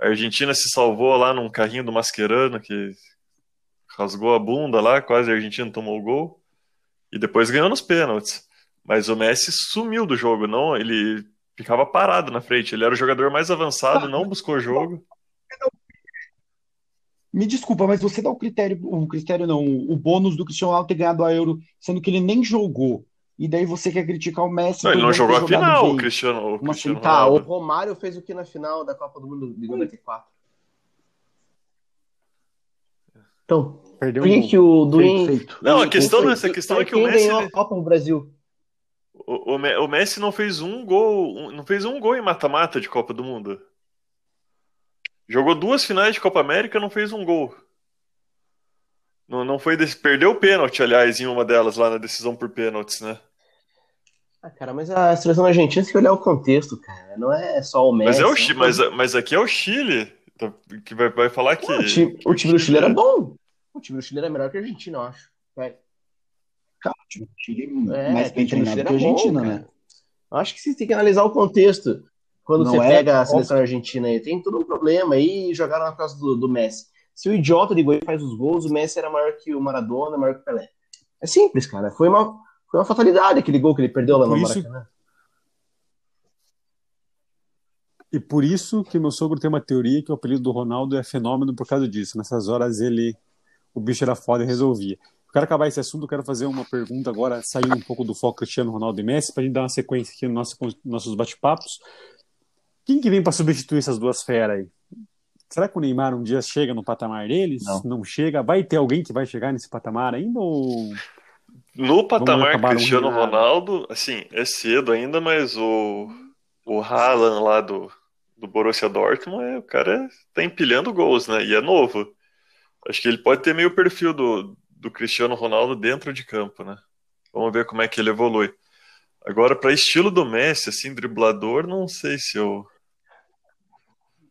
A Argentina se salvou lá num carrinho do Mascherano que rasgou a bunda lá, quase a Argentina tomou o gol. E depois ganhou nos pênaltis. Mas o Messi sumiu do jogo, não, ele ficava parado na frente. Ele era o jogador mais avançado, não buscou jogo. Me desculpa, mas você dá o critério, o critério não, o bônus do Cristiano Ronaldo ter ganhado a Euro, sendo que ele nem jogou. E daí você quer criticar o Messi Não, ele não ter jogou a jogado final, bem. o Cristiano, o Como Cristiano? Tá, o Ronaldo. Romário fez o que na final da Copa do Mundo de 94? Então, Perdeu por um que o Duin. Feito, feito. Não, a o- questão o- não é essa, a questão é que o Messi, ganhou a Copa no Brasil? O, o o Messi não fez um gol, um- não fez um gol em mata-mata de Copa do Mundo. Jogou duas finais de Copa América, não fez um gol. Não, não foi desse, perdeu o pênalti, aliás, em uma delas lá na decisão por pênaltis, né? Ah, cara, mas a seleção argentina tem que olhar o contexto, cara. Não é só o Messi. Mas é o Chile, coisa- mas, mas aqui é o Chile tá, que vai, vai falar que Não, o, time, o time do Chile era bom. O time do Chile era melhor que a Argentina, eu acho. Vai. Cara, o time do Chile É, mais bem treinado que a bom, Argentina, cara. né? Eu acho que você tem que analisar o contexto. Quando Não você é pega a óbvio. seleção argentina aí, tem todo um problema aí jogaram na casa do, do Messi. Se o idiota de Higuaín faz os gols, o Messi era maior que o Maradona, maior que o Pelé. É simples, cara. Foi uma, foi uma fatalidade aquele gol que ele perdeu lá no isso- Maracanã. E por isso que meu sogro tem uma teoria que o apelido do Ronaldo é fenômeno por causa disso. Nessas horas ele, o bicho era foda e resolvia. Eu quero acabar esse assunto, eu quero fazer uma pergunta agora, saindo um pouco do foco Cristiano Ronaldo e Messi, para a gente dar uma sequência aqui nos nossos bate-papos. Quem que vem para substituir essas duas feras aí? Será que o Neymar um dia chega no patamar deles? Não. chega? Vai ter alguém que vai chegar nesse patamar ainda? Ou... No patamar Cristiano Ronaldo. Ronaldo, assim, é cedo ainda, mas o, o Haaland lá do, do Borussia Dortmund, é, o cara tá empilhando gols, né? E é novo. Acho que ele pode ter meio o perfil do, do Cristiano Ronaldo dentro de campo, né? Vamos ver como é que ele evolui. Agora, para estilo do Messi, assim, driblador, não sei se eu.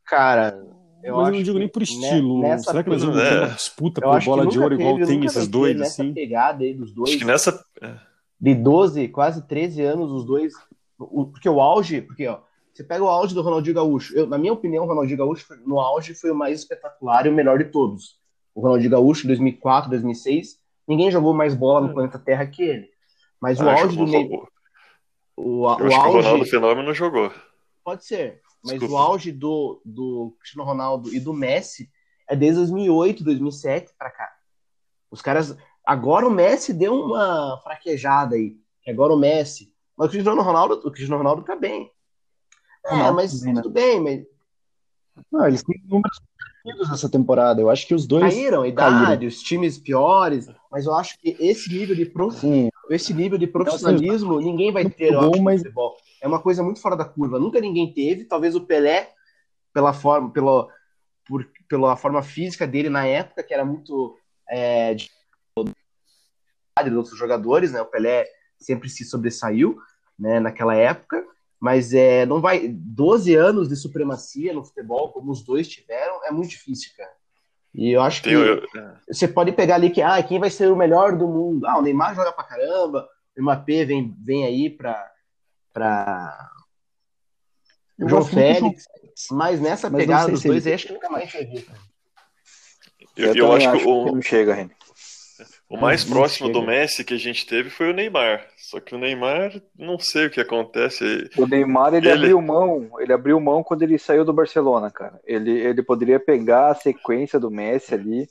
Cara, eu Mas eu acho não digo que nem por estilo. nessa Será que nós vamos ter É. uma disputa por bola de ouro igual tem esses dois, nessa assim? pegada aí dos dois. Acho que nessa. é, de 12, quase 13 anos, os dois. o- porque o auge, porque ó, você pega o auge do Ronaldinho Gaúcho. Eu, na minha opinião, o Ronaldinho Gaúcho foi- no auge foi o mais espetacular e o melhor de todos. O Ronaldinho Gaúcho, em 2004, 2006, ninguém jogou mais bola no planeta Terra que ele. Mas o auge do Ney, jogou. o, Eu o acho que o Ronaldo auge Fenômeno jogou. pode ser, mas Desculpa. o auge do, do Cristiano Ronaldo e do Messi é desde 2008, 2007 pra cá. Os caras agora o Messi deu uma fraquejada aí. Agora o Messi, mas o Cristiano Ronaldo, o Cristiano Ronaldo tá bem. É, Ronaldo mas também, né? tudo bem, mas Não, eles têm números parecidos essa temporada. Eu acho que os dois. caíram, idade, os times piores, mas eu acho que esse nível de prof... Esse nível de profissionalismo ninguém vai ter eu bom, mas- futebol. É uma coisa muito fora da curva. Nunca ninguém teve. Talvez o Pelé, pela forma, pela, por, pela forma física dele na época, que era muito é, de dos outros jogadores, né? O Pelé sempre se sobressaiu, né? Naquela época. Mas é, não vai. 12 anos de supremacia no futebol, como os dois tiveram, é muito difícil, cara. E eu acho que eu- você pode pegar ali que, ah, quem vai ser o melhor do mundo? Ah, o Neymar joga pra caramba, o Mbappé vem, vem aí pra, pra Eu João Félix, mas nessa Mas pegada dos ele- dois aí, acho que nunca mais cara. eu, Eu, eu também acho que o, não chega, Reni. o mais Não próximo do chega. Messi que a gente teve foi o Neymar. Só que o Neymar, não sei o que acontece. O Neymar, ele, Ele- abriu mão, ele abriu mão quando ele saiu do Barcelona, cara. Ele, ele poderia pegar a sequência do Messi ali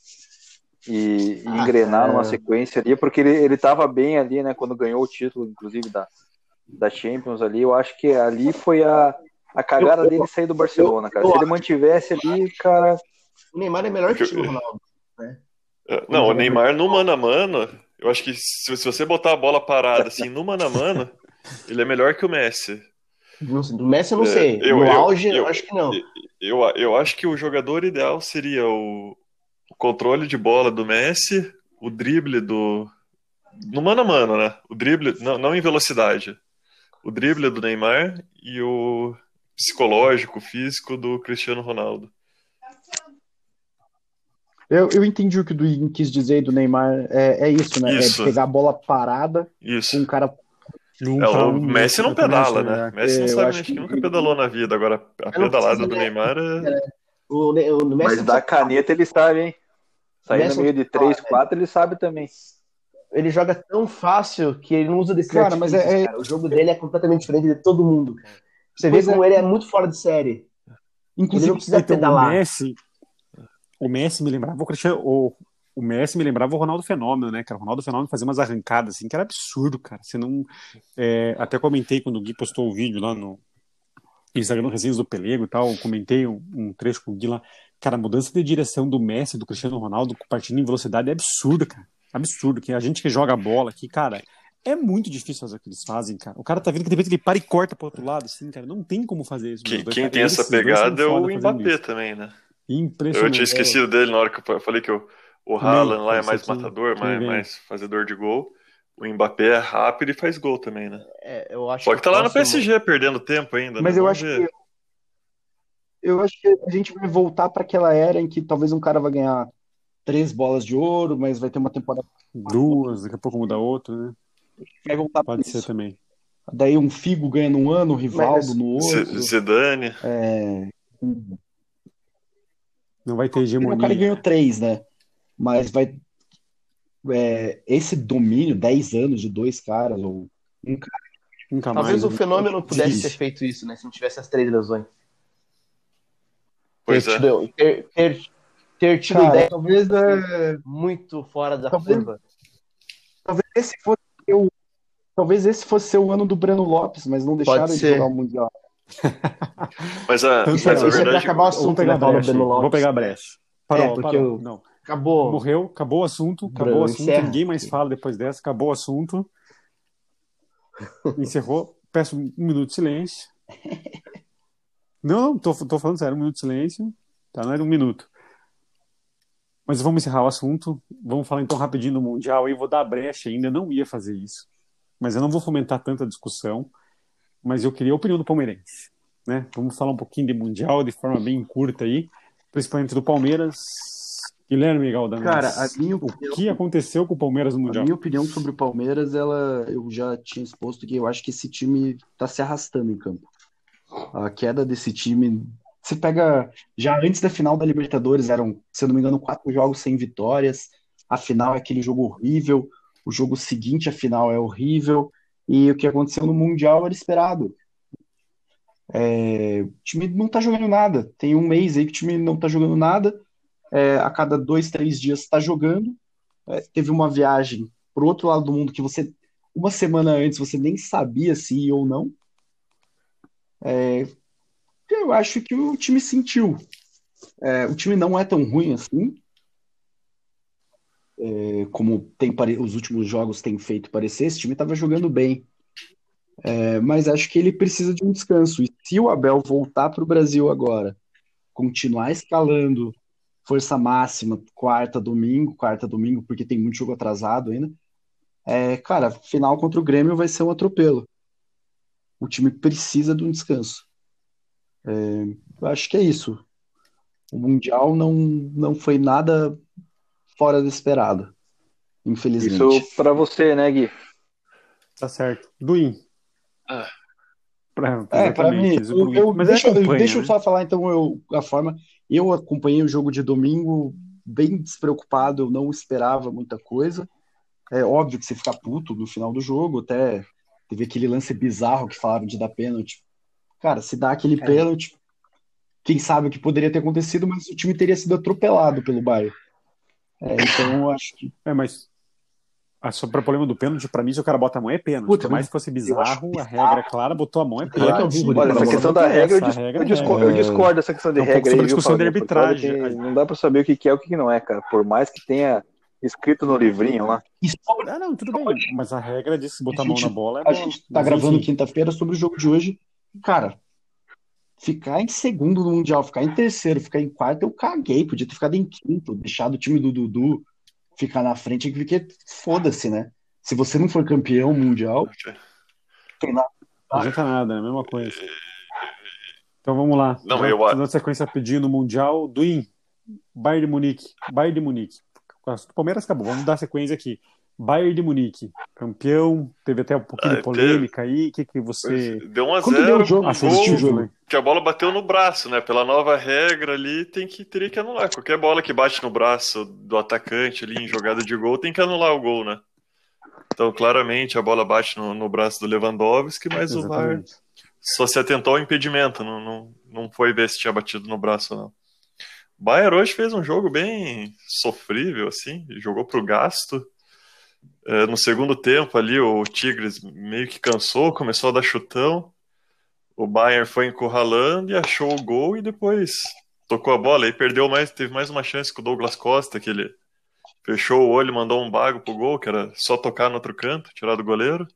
e, e Ah, engrenar numa sequência ali, porque ele, ele tava bem ali, né, quando ganhou o título, inclusive, da, da Champions ali. Eu acho que ali foi a, a cagada Eu- dele sair do Barcelona, cara. eu Se ele mantivesse ali, cara, O Neymar é melhor que o Ronaldo. É, Não, o Neymar no mano a mano, eu acho que se, se você botar a bola parada assim no mano a mano, ele é melhor que o Messi. Não sei, Do Messi eu não É, sei. eu- no eu- auge, eu, eu- acho que não. Eu, eu acho que o jogador ideal seria o, o controle de bola do Messi, o drible do. No mano a mano, né? O drible, não, não em velocidade. O drible do Neymar e o psicológico, físico do Cristiano Ronaldo. Eu, eu entendi o que o Duígues quis dizer do Neymar. É, é isso, né? Isso. É pegar a bola parada Isso. com um cara. Num É, o um, Messi não pedala, acho, né? Messi não sabe, acho que que- nunca pedalou na vida. Agora, a pedalada do né? Neymar é. O, Ne- o Messi mas da caneta ele sabe, hein? Sair no meio de não fala, 3, né? 4, ele sabe também. Ele joga tão fácil que ele não usa desse Cara, mas é- é- cara. O jogo dele é completamente diferente de todo mundo, cara. Você vê Pois é. como ele é muito fora de série. Ele Inclusive, não precisa Então, pedalar. o Messi, o Messi me lembrava o Cristiano, o, o Messi me lembrava o Ronaldo Fenômeno, né, cara? O Ronaldo Fenômeno fazia umas arrancadas assim que era absurdo, cara. Você não, é, até comentei quando o Gui postou o vídeo lá no Instagram Resenhas do Pelego e tal, comentei um, um trecho com o Gui lá. Cara, a mudança de direção do Messi e do Cristiano Ronaldo partindo em velocidade é absurda, cara. Absurdo. Que a gente que joga bola aqui, cara, é muito difícil fazer o que eles fazem, cara. O cara tá vendo que de repente ele para e corta pro outro lado, assim, cara. Não tem como fazer isso. Quem, dois quem tem essa pegada é o Mbappé isso. também, né? Impressionante. Eu tinha esquecido dele na hora que eu falei que o, o Haaland lá é mais que- matador, que mais, mais fazedor de gol. O Mbappé é rápido e faz gol também, né? É, eu acho Só que tá lá no PSG perdendo tempo ainda. Mas né? eu Vamos acho ver. que eu acho que a gente vai voltar para aquela era em que talvez um cara vai ganhar três bolas de ouro, mas vai ter uma temporada Duas, daqui a pouco muda outra, né? vai voltar Pode ser isso. também. Daí um Figo ganha num ano, o Rivaldo Mas- no outro. Zidane. É, Não vai ter o cara hegemonia. ganhou três, né? Mas vai é, esse domínio, 10 anos de dois caras, ou um cara. Nunca Talvez mais. o né? fenômeno pudesse Difícil. ter feito isso, né? Se não tivesse as três lesões. Pois ter, é. ter, ter tido Cara, ideia talvez, é, muito fora da Talvez- curva. talvez esse fosse o, talvez esse fosse ser o ano do Breno Lopes, mas não deixaram ele ser. jogar o Mundial. Mas a, Tanto mas a é- isso é verdade. acabar o Vou assunto, pegar né, a brecha. Breno. Vou pegar a brecha. Parou, É, porque parou. eu- Não. Acabou. Morreu, acabou o assunto, acabou Bruno, o assunto, encerra. ninguém mais fala depois dessa, acabou o assunto. Encerrou. Peço um minuto de silêncio. Não, não, tô, tô falando sério, um minuto de silêncio. Tá, não é de um minuto. Mas vamos encerrar o assunto. Vamos falar então rapidinho do Mundial. Eu vou dar a brecha ainda, não ia fazer isso. Mas eu não vou fomentar tanta discussão. Mas eu queria a opinião do palmeirense. Né? Vamos falar um pouquinho de Mundial de forma bem curta aí. Principalmente do Palmeiras. Guilherme Galdames. Cara, a minha O opinião, que aconteceu com o Palmeiras no a Mundial? minha opinião sobre o Palmeiras, ela eu já tinha exposto que eu acho que esse time tá se arrastando em campo. A queda desse time. Você pega. Já antes da final da Libertadores, eram, se eu não me engano, quatro jogos sem vitórias. A final é aquele jogo horrível. O jogo seguinte, a final, é horrível. E o que aconteceu no Mundial era esperado. É, o time não tá jogando nada. Tem um mês aí que o time não tá jogando nada. É, a cada dois, três dias está jogando. É, teve uma viagem pro outro lado do mundo que você, uma semana antes, você nem sabia se ia ou não. É, eu acho que o time sentiu. É, o time não é tão ruim assim, é, como tem os últimos jogos têm feito parecer. Esse time estava jogando bem. É, mas acho que ele precisa de um descanso. E se o Abel voltar para o Brasil agora, continuar escalando força máxima, quarta, domingo, quarta, domingo, porque tem muito jogo atrasado ainda. É, cara, final contra o Grêmio vai ser um atropelo. O time precisa de um descanso. É, eu acho que é isso. o Mundial não, não foi nada fora do esperado, infelizmente. Isso pra você, né, Gui? Tá certo. Duim. Ah. Pra, É, para mim, eu, eu- mas deixa, acompanha, deixa eu né? só falar então eu, a forma. Eu acompanhei o jogo de domingo bem despreocupado, eu não esperava muita coisa. É óbvio que você fica puto no final do jogo, até teve aquele lance bizarro que falaram de dar pênalti. Cara, se dá aquele pênalti, quem sabe o que poderia ter acontecido, mas o time teria sido atropelado pelo Bayern. É, então eu acho que É, mas ah, sobre o problema do pênalti, pra mim, se o cara bota a mão, é pênalti. Puta, Por mais que fosse bizarro, a regra é clara, botou a mão, é Claro que eu pênalti. vi, Olha, essa mas questão da regra, eu, regra eu, é discordo, eu discordo dessa questão de É um regra aí, sobre a viu, discussão de arbitragem. Não dá pra saber o que é e o que não é, cara. Por mais que tenha escrito no livrinho lá. sobre- Ah, não, tudo bem. Mas a regra diz que botar a A mão gente- na bola é a gente tá Mas, gravando quinta-feira sobre o jogo de hoje. Cara, ficar em segundo no Mundial, ficar em terceiro, ficar em quarto, eu caguei. Podia ter ficado em quinto, deixado o time do Dudu ficar na frente, porque foda-se, né? Se você não for campeão mundial, tem nada. Não adianta nada, é a mesma coisa. Então vamos lá. Não, eu- dando sequência pedindo Mundial, Duim, Bayern de Munique, Bayern de Munique. O Palmeiras acabou, vamos dar sequência aqui. Bayern de Munique, campeão, teve até um pouquinho Ah, de polêmica aí. O que, que você Deu 1 a Quando deu 0 o jogo, um ah, assistiu o gol jogo? né? que a bola bateu no braço, né? Pela nova regra ali, tem que teria que anular. Qualquer bola que bate no braço do atacante ali em jogada de gol, tem que anular o gol, né? Então, claramente, a bola bate no, no braço do Lewandowski, mas o VAR Exatamente. só se atentou ao impedimento, não, não, não foi ver se tinha batido no braço ou não. Bayern hoje fez um jogo bem sofrível, assim, jogou pro gasto. É, no segundo tempo ali, o Tigres meio que cansou, começou a dar chutão. O Bayern foi encurralando e achou o gol e depois tocou a bola. Aí perdeu mais, teve mais uma chance com o Douglas Costa, que ele fechou o olho, mandou um bago pro gol, que era só tocar no outro canto, tirar do goleiro.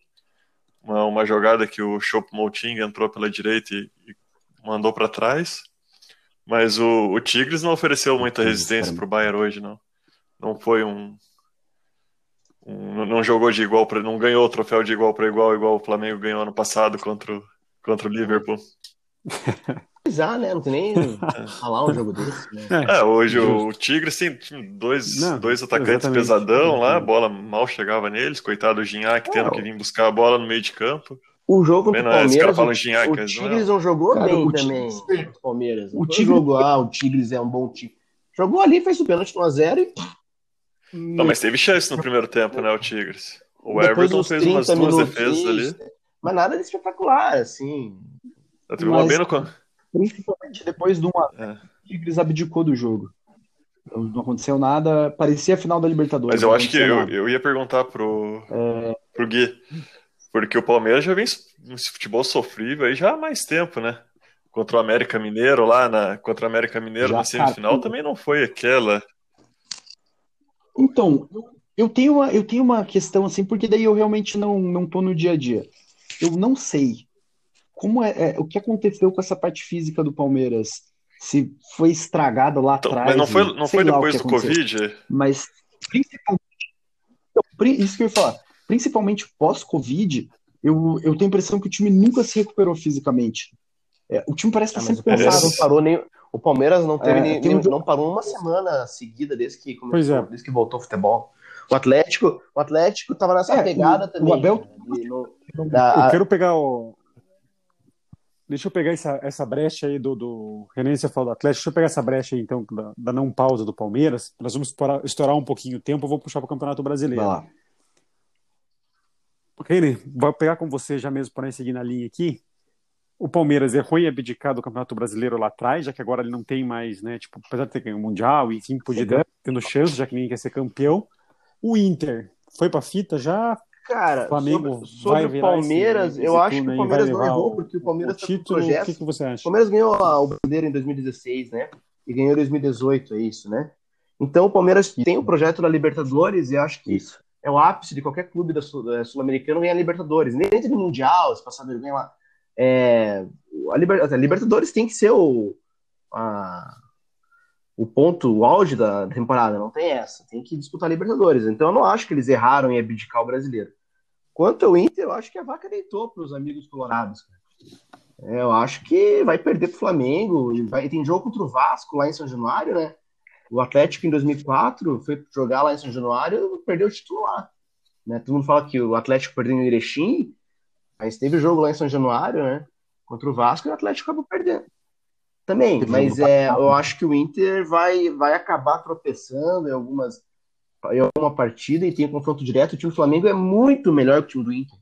Uma, uma jogada que o Choupo-Moting entrou pela direita e, e mandou para trás. Mas o, o Tigres não ofereceu muita resistência pro Bayern hoje, não. Não foi um- não jogou de igual para não ganhou o troféu de igual para igual igual o Flamengo ganhou ano passado contra o, contra o Liverpool. Já, né? Não tem nem falar um jogo desse, né? É, hoje justo. o Tigres tem dois, Não, dois atacantes exatamente. pesadão lá, a bola mal chegava neles, coitado do Gignac tendo que vir buscar a bola no meio de campo. O jogo contra o Palmeiras, o, Gignac, o mas não é. Tigres não jogou Cara, bem o também Tigres- o Palmeiras. O Tigres- jogo, ah, o Tigres é um bom time. Jogou ali, fez o pênalti 1x0 e Não, mas teve chance no primeiro tempo, né, o Tigres. O depois Everton fez umas 30 duas defesas ali. Mas nada de espetacular, assim. Teve uma bem no... Principalmente depois do 1 a 0, É. o Tigres abdicou do jogo. Não aconteceu nada, parecia a final da Libertadores. Mas eu acho que eu, eu ia perguntar pro, pro Gui. Porque o Palmeiras já vem nesse futebol sofrível aí já há mais tempo, né? Contra o América Mineiro lá na contra o América Mineiro Já, na semifinal também não foi aquela. Então, eu- tenho uma, eu tenho uma questão assim, porque daí eu realmente não, não tô no dia a dia. Eu não sei como é, é, o que aconteceu com essa parte física do Palmeiras. Se foi estragada lá Então, atrás. mas não foi, não foi depois do. Covid? Mas principalmente, Então, isso que eu ia falar, principalmente pós-Covid, eu, eu tenho a impressão que o time nunca se recuperou fisicamente. É, o time parece estar Ah, mas sempre o Palmeiras cansado. não parou nem. O Palmeiras não teve É, nem, nem- não parou uma semana seguida desde que começou, é. desde que voltou ao futebol. O Atlético, o Atlético tava nessa É, pegada o- também. o Abel- né, não- Eu quero pegar o. Deixa eu pegar essa, essa brecha aí do, do. Renan, você falou do Atlético. Deixa eu pegar essa brecha aí, então, da, da não pausa do Palmeiras. Nós vamos estourar, estourar um pouquinho o tempo. Eu vou puxar para o Campeonato Brasileiro. Vai lá. Renan, vou pegar com você já mesmo para seguir na linha aqui. O Palmeiras errou em abdicar do Campeonato Brasileiro lá atrás, já que agora ele não tem mais, né? Tipo, apesar de ter ganho o Mundial, e enfim, podia ter tendo chance, já que ninguém quer ser campeão. O Inter foi pra fita já. Cara, Flamengo sobre, sobre vai o virar Palmeiras, esse- eu esse acho que o aí, Palmeiras não errou, o- porque o Palmeiras o tá com título, o projetos. que, que você O acha? Palmeiras ganhou a- o Brasileiro em 2016, né? E ganhou em 2018, é isso, né? Então o Palmeiras tem o projeto da Libertadores e acho que Isso. é o ápice de qualquer clube da Sul- ganhar Libertadores. Nem entre no Mundial, se passar vergonha lá. É, a, Liber- a Libertadores tem que ser o, a- o ponto, o auge da temporada. Não tem essa. Tem que disputar a Libertadores. Então eu não acho que eles erraram em abdicar o brasileiro. Quanto ao Inter, eu acho que a vaca deitou para os amigos colorados. cara. É, eu acho que vai perder pro Flamengo. E vai, tem jogo contra o Vasco lá em São Januário, né? O Atlético em 2004 foi jogar lá em São Januário e perdeu o título lá. Né? Todo mundo fala que o Atlético perdeu em Erechim, mas teve jogo lá em São Januário, né? Contra o Vasco e o Atlético acabou perdendo. Também, mas é, eu acho que o Inter vai, vai acabar tropeçando em algumas em alguma partida e tem um confronto direto. O time do Flamengo é muito melhor que o time do Inter.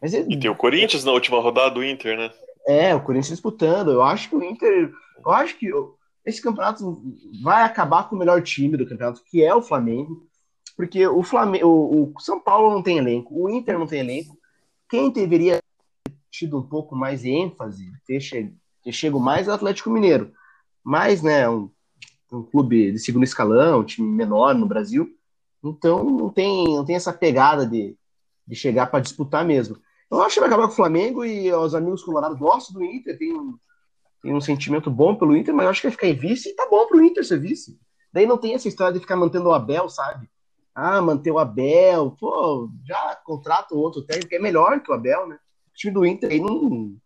Mas é... E tem o Corinthians na última rodada do Inter, né? É, o Corinthians disputando. Eu acho que o Inter. Eu acho que esse campeonato vai acabar com o melhor time do campeonato, que é o Flamengo. Porque o Flamengo, o, o São Paulo não tem elenco, o Inter não tem elenco. Quem deveria ter tido um pouco mais de ênfase, ter, che ter chego mais é Atlético Mineiro. Mas, né, um, um clube de segundo escalão, um time menor no Brasil. Então não tem, não tem essa pegada de, de chegar para disputar mesmo. Eu acho que vai acabar com o Flamengo e os amigos colorados gostam do Inter, tem um, tem um sentimento bom pelo Inter, mas eu acho que vai ficar em vice e tá bom pro Inter ser vice. Daí não tem essa história de ficar mantendo o Abel, sabe? Ah, manter o Abel, pô, já contrata um outro técnico, é melhor que o Abel, né? O time do Inter aí não.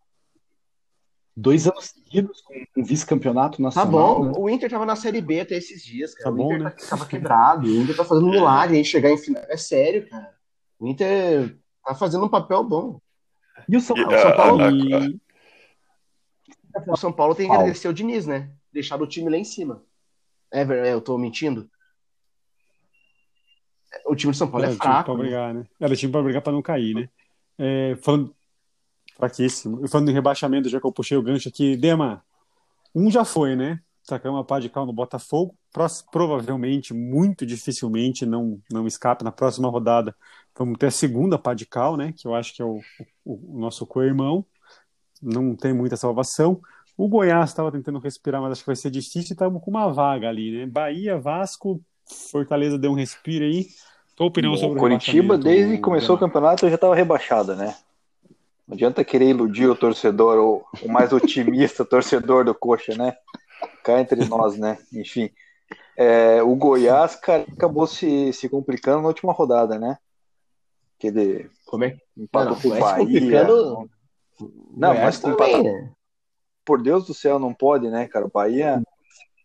Dois anos seguidos com um vice-campeonato tá nacional. Tá bom, né? o Inter tava na Série B até esses dias, cara. Tá o bom, Inter né? tá, tava quebrado, o Inter tá fazendo milagre aí chegar em final. É sério, cara. O Inter tá fazendo um papel bom. E o São, E, o São Paulo? E O São Paulo tem que Paulo. agradecer o Diniz, né? Deixar o time lá em cima. É, é, eu tô mentindo? O time de São Paulo é era time fraco. pra né? brigar, né? Era time pra brigar pra não cair, né? É, falando. Fraquíssimo. Falando em rebaixamento, já que eu puxei o gancho aqui, Dema, um já foi, né? Sacamos a pá de cal no Botafogo. Provavelmente, muito dificilmente, não, não escape na próxima rodada. Vamos ter a segunda pá de cal, né? Que eu acho que é o, o, o nosso co-irmão. Não tem muita salvação. O Goiás estava tentando respirar, mas acho que vai ser difícil. Estamos com uma vaga ali, né? Bahia, Vasco, Fortaleza deu um respiro aí. Tua opinião sobre O Coritiba, desde que começou o campeonato, já estava rebaixado, né? Não adianta querer iludir o torcedor, o, o mais otimista torcedor do Coxa, né? Cá entre nós, né? Enfim. É, o Goiás, cara, acabou se, se complicando na última rodada, né? Que ele Como é empatou com o Bahia. complicando- Não, Goiás mas também, né? por Deus do céu, não pode, né, cara? O Bahia,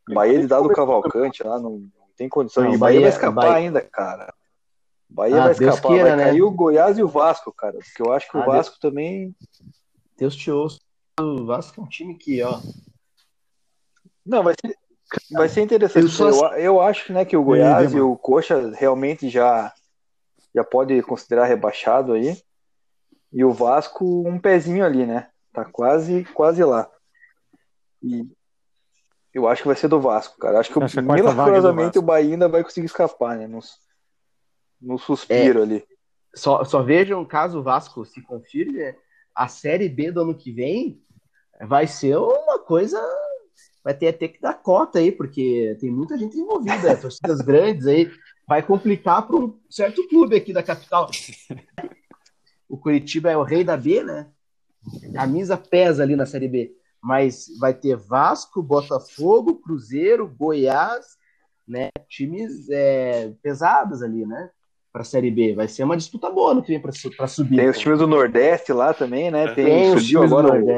Bahia de dado Cavalcante lá, não tem condição. Não, e o Bahia, Bahia- vai escapar Bahia- ainda, cara. O Bahia Ah, vai Deus escapar, queira, vai né? cair o Goiás e o Vasco, cara. Porque eu acho que o Ah, Deus- Vasco também. Deus te ouça. O Vasco é um time que, ó. Não, vai ser, vai ser interessante. Eu só- Eu, eu acho né, que o Goiás Dema. e o Coxa realmente já, já pode considerar rebaixado aí. E o Vasco, um pezinho ali, né? Tá quase, quase lá. E eu acho que vai ser do Vasco, cara. Acho que Acho a é milagrosamente Vasco. o Bahia ainda vai conseguir escapar, né? No, no É. suspiro ali. Só, só vejam, caso o Vasco se confirme, né, a Série B do ano que vem vai ser uma coisa. Vai ter até que dar cota aí, porque tem muita gente envolvida, torcidas grandes aí. Vai complicar para um certo clube aqui da capital. O Curitiba é o rei da B, né? Camisa pesa ali na Série B. Mas vai ter Vasco, Botafogo, Cruzeiro, Goiás, né? Times é, pesados ali, né? Para a Série B. Vai ser uma disputa boa no que vem para subir. Tem os times do Nordeste lá também, né? Tem, Tem os times do Nordeste.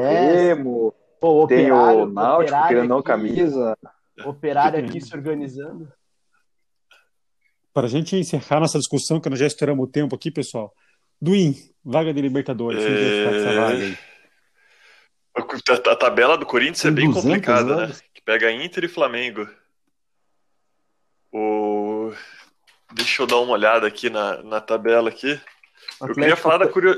Remo, Pô, tem operário, o Náutico operário querendo não aqui- camisa. Operário aqui se organizando. Para a gente encerrar nossa discussão, que nós já estouramos o tempo aqui, pessoal. Duim, vaga de Libertadores. Quem vai ficar com essa vaga aí? A, a tabela do Corinthians é bem 200 complicada, né? Que pega Inter e Flamengo. O... Deixa eu dar uma olhada aqui na, na tabela aqui. Eu queria falar da curio...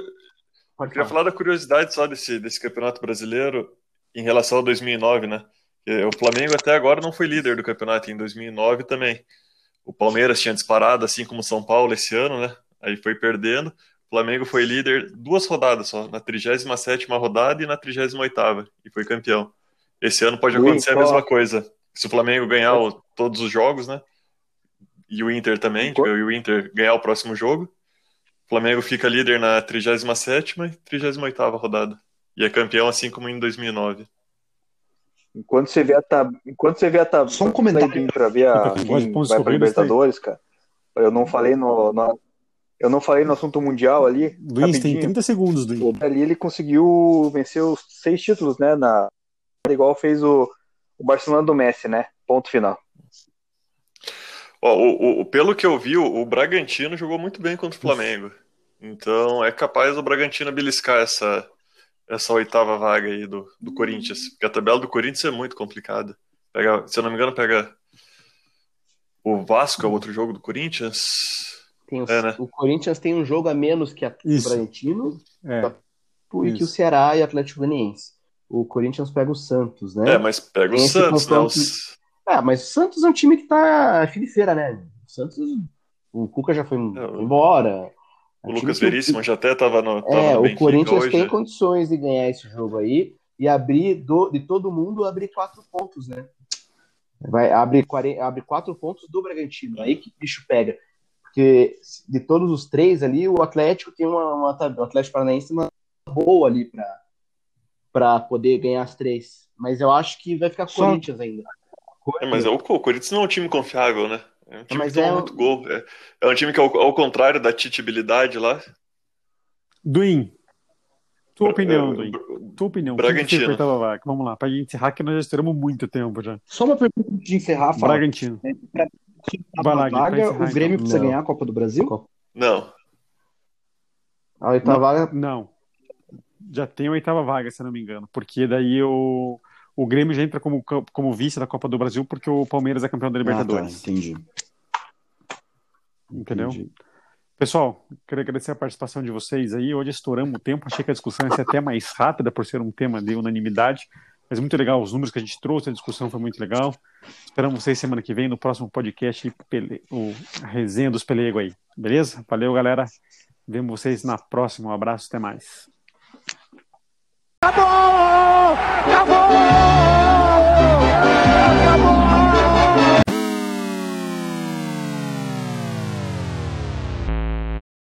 Pode queria falar. da curiosidade só desse, desse campeonato brasileiro em relação ao 2009, né? O Flamengo até agora não foi líder do campeonato em 2009 também. O Palmeiras tinha disparado, assim como o São Paulo esse ano, né? Aí foi perdendo. Flamengo foi líder duas rodadas só, na 37ª rodada e na 38ª, e foi campeão. Esse ano pode acontecer a mesma coisa. Se o Flamengo ganhar o- todos os jogos, né? E o Inter também, Enquanto- e o Inter ganhar o próximo jogo, o Flamengo fica líder na 37ª e 38ª rodada. E é campeão assim como em 2009. Enquanto você vê a tab... Enquanto você vê a tabela Só um comentário. para ver a Quem vai para Libertadores, cara. Eu não falei no, no- eu não falei no assunto mundial ali. Luiz, tem 30 segundos. O ali ele conseguiu vencer os seis títulos, né? Na, igual fez o, o Barcelona do Messi, né? Ponto final. Ó, o, o, pelo que eu vi, o Bragantino jogou muito bem contra o Flamengo. Então é capaz o Bragantino beliscar essa, essa oitava vaga aí do, do Corinthians. Porque a tabela do Corinthians é muito complicada. Pega, se eu não me engano, pega o Vasco, é o outro jogo do Corinthians. O, é, né? o, Corinthians tem um jogo a menos que a, o Bragantino é. e Isso. que o Ceará e o Atlético Goianiense. O Corinthians pega o Santos, né? É, mas pega o Santos, né? Os... Ah, mas o Santos é um time que tá fim de feira, né? O Santos, o Cuca já foi é, embora. O é Lucas Veríssimo que... já até tava no. Tava é, no o Corinthians hoje. tem condições de ganhar esse jogo aí e abrir do, de todo mundo abrir quatro pontos, né? Vai abrir abre quatro pontos do Bragantino. Aí que bicho pega. Porque de todos os três ali, o Atlético tem uma, uma o Atlético Paranaense uma boa ali para para poder ganhar as três. Mas eu acho que vai ficar Só... Corinthians ainda. É, mas é o, o Corinthians não é um time confiável, né? É um time mas que toma é... muito gol. É, é, um time que, ao, ao contrário da titibilidade lá. Duin. Tua opinião, Duin. Tua opinião. Bragantino. Vamos lá, para encerrar, que nós já esperamos muito tempo já. Só uma pergunta de encerrar, fala. Bragantino. É, Vai lá, vaga, o Grêmio então. precisa não. ganhar a Copa do Brasil? Não. A oitava vaga? Não já tem a oitava vaga, se não me engano, porque daí o, o Grêmio já entra como, como vice da Copa do Brasil porque o Palmeiras é campeão da Libertadores. Ah, tá, entendi. Entendeu? Entendi. Pessoal, quero agradecer a participação de vocês aí. Hoje estouramos o tempo, achei que a discussão ia ser até mais rápida por ser um tema de unanimidade, mas é muito legal, os números que a gente trouxe, a discussão foi muito legal. Esperamos vocês semana que vem no próximo podcast, Pele... o Resenha dos Pelego aí. Beleza? Valeu, galera. Vemos vocês na próxima. Um abraço, até mais. Tá Acabou!